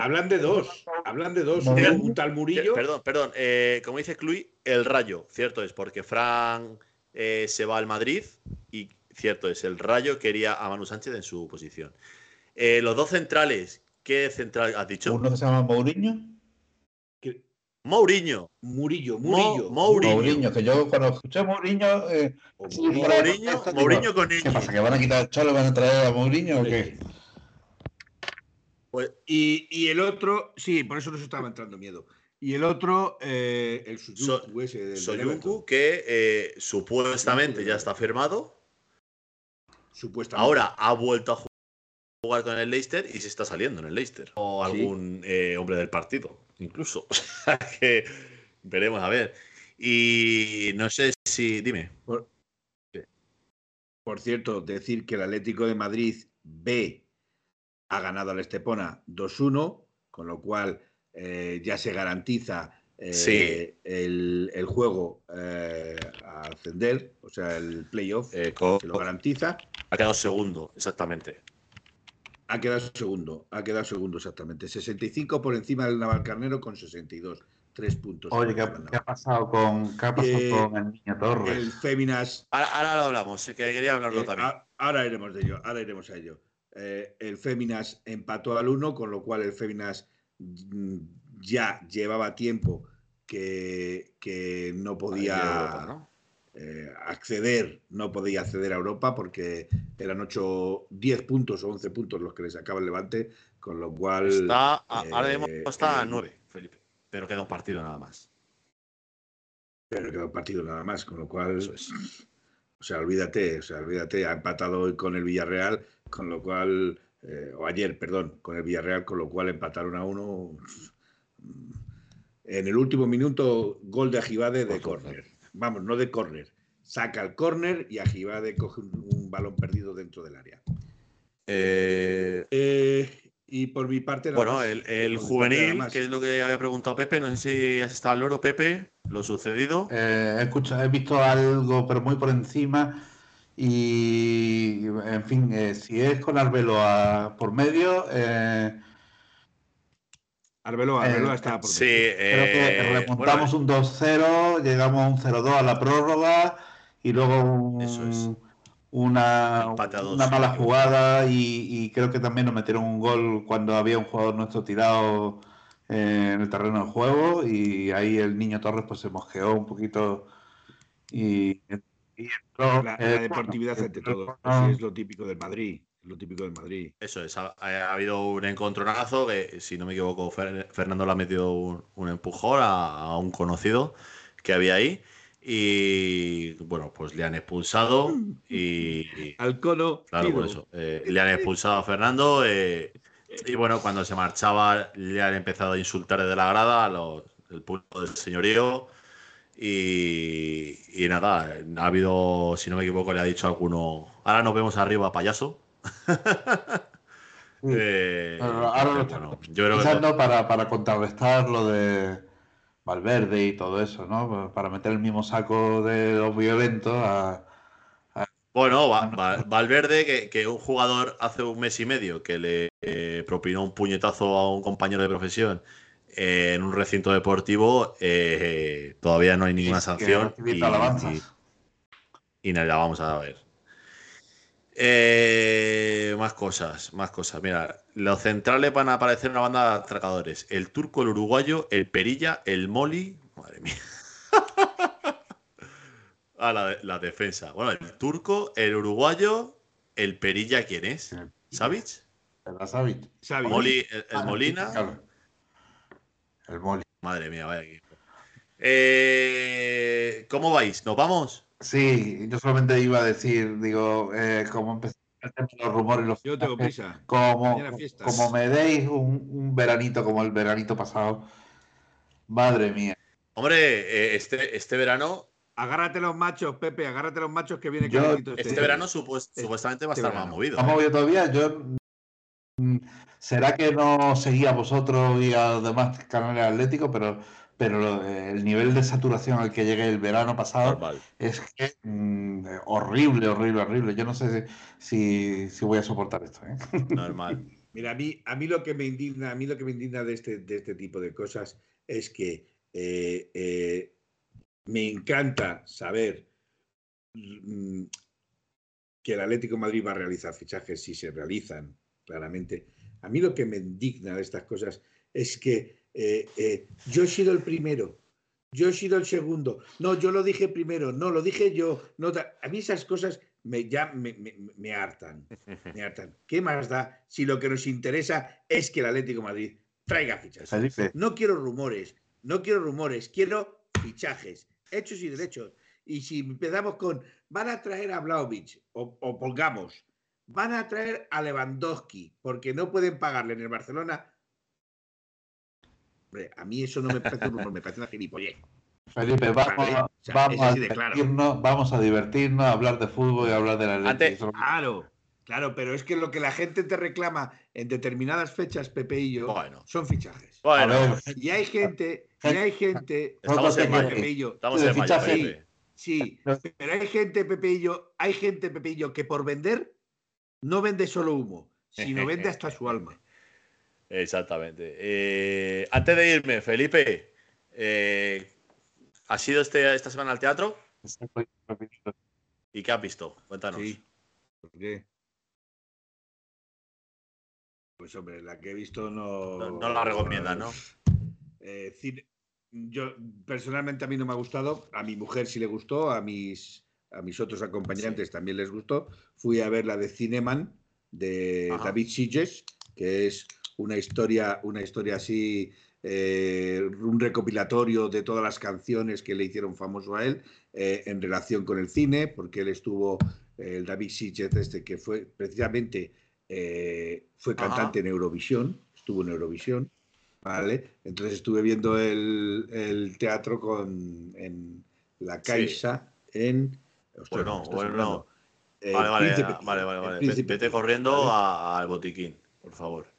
Hablan de dos, hablan de dos. Un tal Murillo. Perdón, perdón. eh, como dice Cluy, el Rayo, cierto es, porque Fran eh, se va al Madrid y cierto es, el Rayo quería a Manu Sánchez en su posición. Eh, los dos centrales, ¿qué central has dicho? Uno que se llama Mourinho. Mourinho. Murillo, Mo- Murillo. Mourinho. Mourinho, que yo cuando escuché Mourinho. Eh, Mourinho, digo, Mourinho con ¿Qué Iñi. pasa? ¿Que van a quitar el Cholo y van a traer a Mourinho o qué? Pues, Y, y el otro, sí, por eso nos estaba entrando miedo. Y el otro, eh, el Soyuncu, ese del- Soyuncu, que eh, supuestamente ya está firmado. supuestamente. Ahora ha vuelto a jugar con el Leicester y se está saliendo en el Leicester. O Sí. algún eh, hombre del partido, incluso. O sea que veremos a ver. Y no sé si. Dime. Por, por cierto, decir que el Atlético de Madrid B ha ganado al Estepona 2-1, con lo cual eh, ya se garantiza eh, Sí. el, el juego eh, a ascender, o sea, el playoff se lo garantiza. ha quedado segundo, exactamente. Ha quedado segundo, ha quedado segundo exactamente. 65 por encima del Navalcarnero con 62. Tres puntos. Oye, ¿qué, por encima del qué ha pasado con, qué ha pasado Eh, con el niño Torres? El Féminas Ahora, ahora lo hablamos, que quería hablarlo Eh, también. a- ahora iremos de ello, ahora iremos a ello. Eh, el Féminas empató al 1, con lo cual el Féminas mm, ya llevaba tiempo que, que no podía Europa, ¿no? Eh, acceder, no podía acceder a Europa porque eran 8, 10 puntos o 11 puntos los que le sacaba el Levante, con lo cual... Está, a- ahora mismo eh, está a eh, 9, Felipe. Pero queda un partido nada más. Pero quedó un partido nada más, con lo cual... Es. O sea, olvídate, o sea, olvídate, ha empatado hoy con el Villarreal, con lo cual, eh, o ayer, perdón, con el Villarreal, con lo cual empataron a uno. En el último minuto, gol de Ajibade de córner. Vamos, no de córner. Saca el córner y Ajibade coge un, un balón perdido dentro del área. Eh, Eh, y por mi parte. bueno, más. el, el juvenil, que es lo que había preguntado Pepe, no sé si has estado al loro, Pepe, lo sucedido. Eh, he, escuchado, he visto algo, pero muy por encima. Y, en fin, eh, si es con Arbelo a- por medio, eh, Arbeloa, eh, Arbeloa estaba por Sí, medio. creo que eh, remontamos bueno, un 2-0, llegamos a un 0-2 a la prórroga y luego un- Eso es. una, mala jugada y, y creo que también nos metieron un gol cuando había un jugador nuestro tirado eh, en el terreno de juego y ahí el niño Torres pues se mosqueó un poquito y, y entró, La, eh, la deportividad bueno, ante todo. Así es lo típico del Madrid. Lo típico del Madrid. Eso es, ha, ha habido un encontronazo que, si no me equivoco, Fer- Fernando le ha metido un, un empujón a, a un conocido que había ahí. Y bueno, pues le han expulsado y. Al cono. Claro, por eso. eh, le han expulsado a Fernando. eh, y bueno, cuando se marchaba, le han empezado a insultar desde la grada a los, el público del señorío. Y, y nada, ha habido, si no me equivoco, le ha dicho a alguno. Ahora nos vemos arriba, payaso. Eh, Pero ahora lo pero bueno, yo creo que Quizás to- no para, para contrarrestar lo de Valverde y todo eso, ¿no? Para meter el mismo saco de los violentos a, Bueno, Va- Va- Valverde, que, que un jugador hace un mes y medio que le eh, propinó un puñetazo a un compañero de profesión eh, en un recinto deportivo, eh, todavía no hay ninguna sanción y, y, y nada, la vamos a ver. Eh, más cosas, más cosas. Mira, los centrales van a aparecer una banda de atracadores. El turco, el uruguayo, el perilla, el moli. Madre mía. Ah, la, la defensa. Bueno, el turco, el uruguayo, el perilla, ¿quién es? ¿Savic? ¿Verdad, Savic? Moli, el, el Molina. claro. El Moli. Madre mía, vaya equipo. Eh, ¿Cómo vais? ¿Nos vamos? Sí, yo solamente iba a decir, digo, eh, como empezaron los rumores los Yo tengo prisa. como, como me deis un, un veranito como el veranito pasado, madre mía. Hombre, eh, este, este verano agárrate los machos, Pepe, agárrate los machos que viene Yo- calentito Este verano supues- este supuestamente va a este estar más movido. ¿Estamos yo todavía? Yo, mm, ¿Será que no seguía a vosotros y a los demás canales atléticos? Pero, pero el nivel de saturación al que llegué el verano pasado Normal. es que mm, horrible, horrible, horrible. Yo no sé si, si voy a soportar esto. ¿eh? Normal. Mira, a mí, a mí lo que me indigna, a mí lo que me indigna de este, de este tipo de cosas es que eh, eh, me encanta saber mm, que el Atlético de Madrid va a realizar fichajes si se realizan, claramente. A mí lo que me indigna de estas cosas es que eh, eh, yo he sido el primero, yo he sido el segundo, no, yo lo dije primero, no, lo dije yo. No, a mí esas cosas me, ya me, me- me hartan. Me hartan. ¿Qué más da si lo que nos interesa es que el Atlético de Madrid traiga fichajes? Felipe, No quiero rumores, no quiero rumores, quiero fichajes, hechos y derechos. Y si empezamos con, van a traer a Vlaovic, o, o pongamos, van a traer a Lewandowski, porque no pueden pagarle en el Barcelona. Hombre, a mí eso no me parece un rumor, me parece una gilipollez. Felipe, vamos, Vale, o sea, vamos es a claro. divertirnos, vamos a divertirnos, a hablar de fútbol y a hablar de la Antes- Claro, claro, pero es que lo que la gente te reclama en determinadas fechas, Pepe y yo, Bueno. son fichajes. Bueno, ver, Y hay gente, y hay gente, estamos en Pepe, mayo. Pepe y yo, Estamos de en mayo, fichaje. Pepe. Sí, No. pero hay gente, Pepillo, hay gente, Pepillo, que por vender no vende solo humo, sino vende hasta su alma. Exactamente. Eh, antes de irme, Felipe, eh, ¿has ido este, esta semana al teatro? ¿Y qué has visto? Cuéntanos. Sí. ¿Por qué? Pues hombre, la que he visto no. No, no la recomiendas, ¿no? Eh, cine- Yo, personalmente, a mí no me ha gustado. A mi mujer sí le gustó, a mis, a mis otros acompañantes también les gustó. Fui a ver la de Cineman de Ajá. David Sitges, que es una historia, una historia así, eh, un recopilatorio de todas las canciones que le hicieron famoso a él eh, en relación con el cine, porque él estuvo, eh, el David Sitges este, que fue precisamente, fue Ajá. cantante en Eurovisión, estuvo en Eurovisión. ¿Vale? Entonces estuve viendo el, el teatro con, en La Sí. Caixa en... Ostras, Bueno, ¿me estás bueno, Vale, vale, Príncipe vale, Vete corriendo al botiquín, por favor.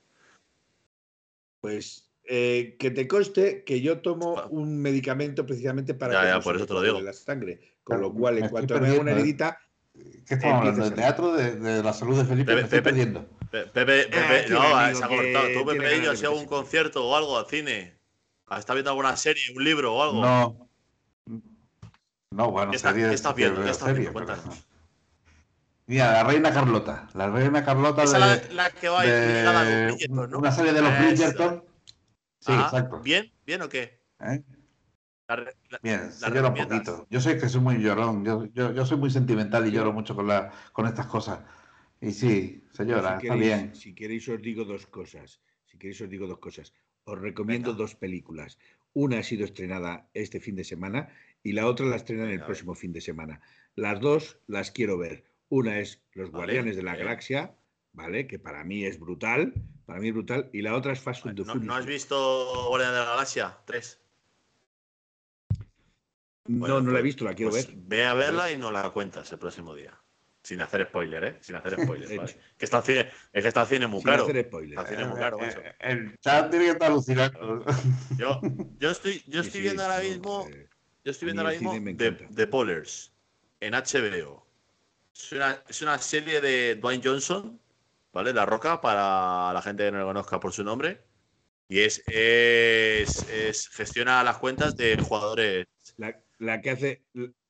Pues eh, que te conste que yo tomo Ah. un medicamento precisamente para Ya, que ya, no por eso te lo digo. la sangre. Con lo Me cual, en cuanto me haga una ¿eh? heridita, ¿Qué estamos hablando? ¿Del teatro? De, de la salud de Felipe? Pepe, me estoy Pepe. perdiendo. Pe- Pepe, Pepe, tiene no, amigo se ha cortado. ¿Tú, Pepe, yo ido a un concierto o algo al cine? ¿Has viendo alguna serie, un libro o algo? No. No, bueno, ¿Qué está- series qué estás viendo? ¿Qué estás viendo? no. Mira, la reina Carlota. La reina Carlota Esa de, la, la que va de ligada a los Bridgerton, ¿no? una serie de los Eso. Bridgerton. Sí, exacto. ¿Bien? ¿Bien o qué? ¿Eh? La re- la- Bien, se ¿La llora un poquito. Yo sé que soy muy llorón. Yo, yo, yo soy muy sentimental y lloro mucho con, la, con estas cosas. Y sí, se llora, si está queréis, bien. si queréis os digo dos cosas. Si queréis os digo dos cosas. Os recomiendo Venga. dos películas. Una ha sido estrenada este fin de semana y la otra la estrenan el próximo fin de semana. Las dos las quiero ver. Una es Los Vale, Guardianes de la. Galaxia, ¿vale? Que para mí es brutal. Para mí es brutal. Y la otra es Fast and the ¿No, Furious. ¿No has visto Guardián de la Galaxia 3? No, Bueno, no la he pues- visto, la quiero Pues ver. Ve a verla y nos la cuentas el próximo día. Sin hacer spoiler, ¿eh? Sin hacer spoiler. ¿vale? Que está el cine, es que está el cine muy Sin caro. hacer spoiler. Está el cine muy caro, macho. Eh, El chat tiene que estar alucinando. Yo, yo estoy, yo Sí, estoy sí, viendo ahora no, mismo, eh, yo estoy viendo ahora mismo. The Pollers en HBO. Es una, es una serie de Dwayne Johnson, ¿vale? La Roca, para la gente que no lo conozca por su nombre. Y es, es, es- gestiona las cuentas de jugadores. la, la que hace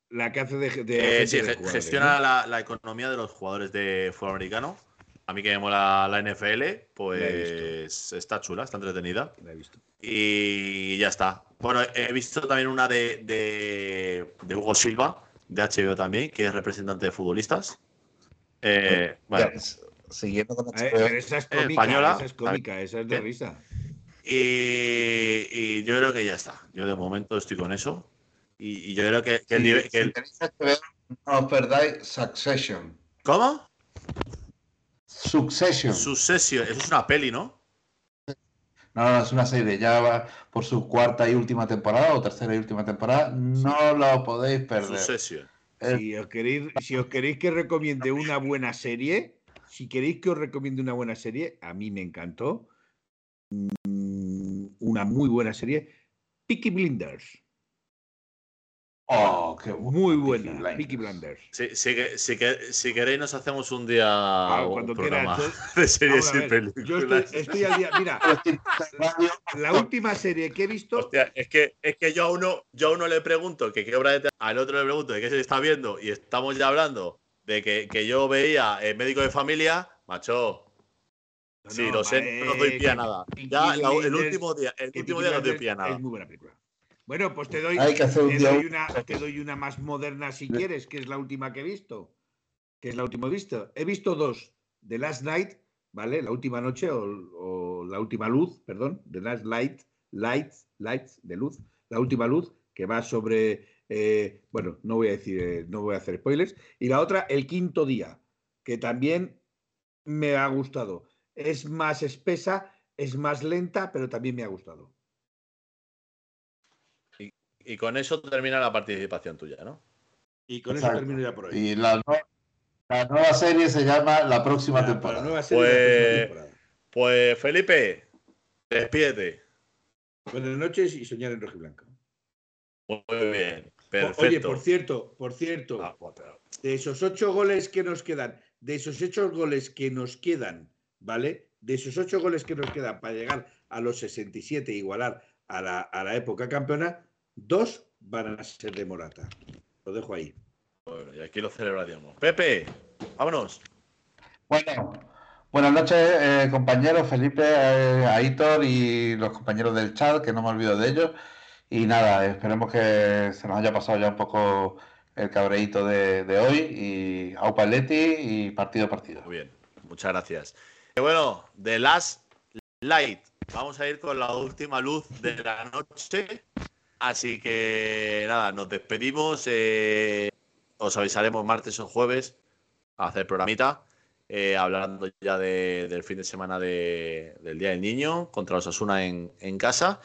la que hace de, de Eh, sí, de gestiona ¿no? la, la economía de los jugadores de fútbol americano. A mí que me mola la NFL, pues está chula, está entretenida. La he visto. Y ya está. Bueno, he visto también una de, de, de Hugo Silva, de HBO también, que es representante de futbolistas. Eh, bueno, Ya, Siguiendo con HBO. pero esa es cómica, Española. esa es cómica, esa es de risa. y, y yo creo que ya está. Yo de momento estoy con eso. Y, y yo creo que, que el Sí, nivel. si que el- tenéis HBO, no os perdáis Succession. ¿Cómo? Succession. Succession. Eso es una peli, ¿no? No, no, es una serie, ya va por su cuarta y última temporada o tercera y última temporada. No lo podéis perder. Succession. Eh, Si os, queréis, si os queréis que recomiende una buena serie, si queréis que os recomiende una buena serie, a mí me encantó. Mm, Una muy buena serie. Peaky Blinders. Oh, qué Muy Peaky buena. Blinders. Peaky Blinders. Si, si, que- si, que- si queréis, nos hacemos un día Ah, un cuando programa quieras. de series y películas. Yo estoy, estoy al día. Mira, la última serie que he visto. Hostia, es que, es que yo a uno, yo a uno le pregunto que qué obra de teatro, al otro le pregunto de qué se está viendo y estamos ya hablando de que, que yo veía el médico de familia, macho. No, sí, no, lo sé, eh, no doy pie a nada. Peaky Ya la- el último día, el último Peaky día no doy pie a nada. Es muy buena película. Bueno, pues te doy, Hay que hacer un te doy un- una, te doy una más moderna si quieres, que es la última que he visto. Que es la última visto. He visto dos. The Last Night, ¿vale? La última noche o, o la última luz, perdón. The Last Light, Light, Lights de luz. La última luz, que va sobre. eh, bueno, no voy a decir, eh, no voy a hacer spoilers. Y la otra, El Quinto Día, que también me ha gustado. Es más espesa, es más lenta, pero también me ha gustado. Y con eso termina la participación tuya, ¿no? Y con Exacto. eso termino ya por hoy. Y la, nue- la nueva serie se llama La próxima Ya, temporada. la nueva serie, la Pues- próxima temporada. Pues Felipe, despídete. Buenas noches y soñar en rojo y blanco. Muy bien, perfecto. Oye, por cierto, por cierto, Ah, pues, pero- de esos ocho goles que nos quedan, de esos ocho goles que nos quedan, ¿vale? De esos ocho goles que nos quedan para llegar a los 67 e igualar a la, a la época campeona, dos van a ser de Morata. Lo dejo ahí. bueno, y aquí lo celebraríamos. Pepe, vámonos. Bueno, buenas noches, eh, compañeros, Felipe, eh, Aitor y los compañeros del chat, que no me olvido de ellos. Y nada, esperemos que se nos haya pasado ya un poco el cabreíto de, de hoy. Y Aupa Leti y partido a partido. Muy bien, muchas gracias. Y bueno, The Last Light. Vamos a ir con la última luz de la noche. Así que nada, nos despedimos. eh, os avisaremos martes o jueves a hacer programita. eh, hablando ya de- del fin de semana de- del Día del Niño contra los Asuna en, casa.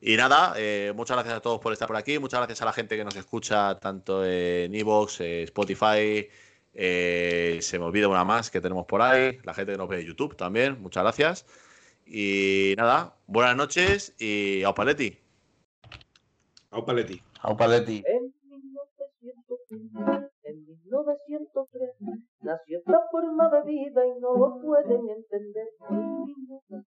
Y nada, eh, muchas gracias a todos por estar por aquí. Muchas gracias a la gente que nos escucha tanto en Evox, eh, Spotify. eh, se me olvida una más que tenemos por ahí. La gente que nos ve en YouTube también. Muchas gracias. Y nada, buenas noches y a Paletti. Au Paletti. Aupa Leti. En 1903, en 1903, nació esta forma de vida y no lo pueden entender. En 1903,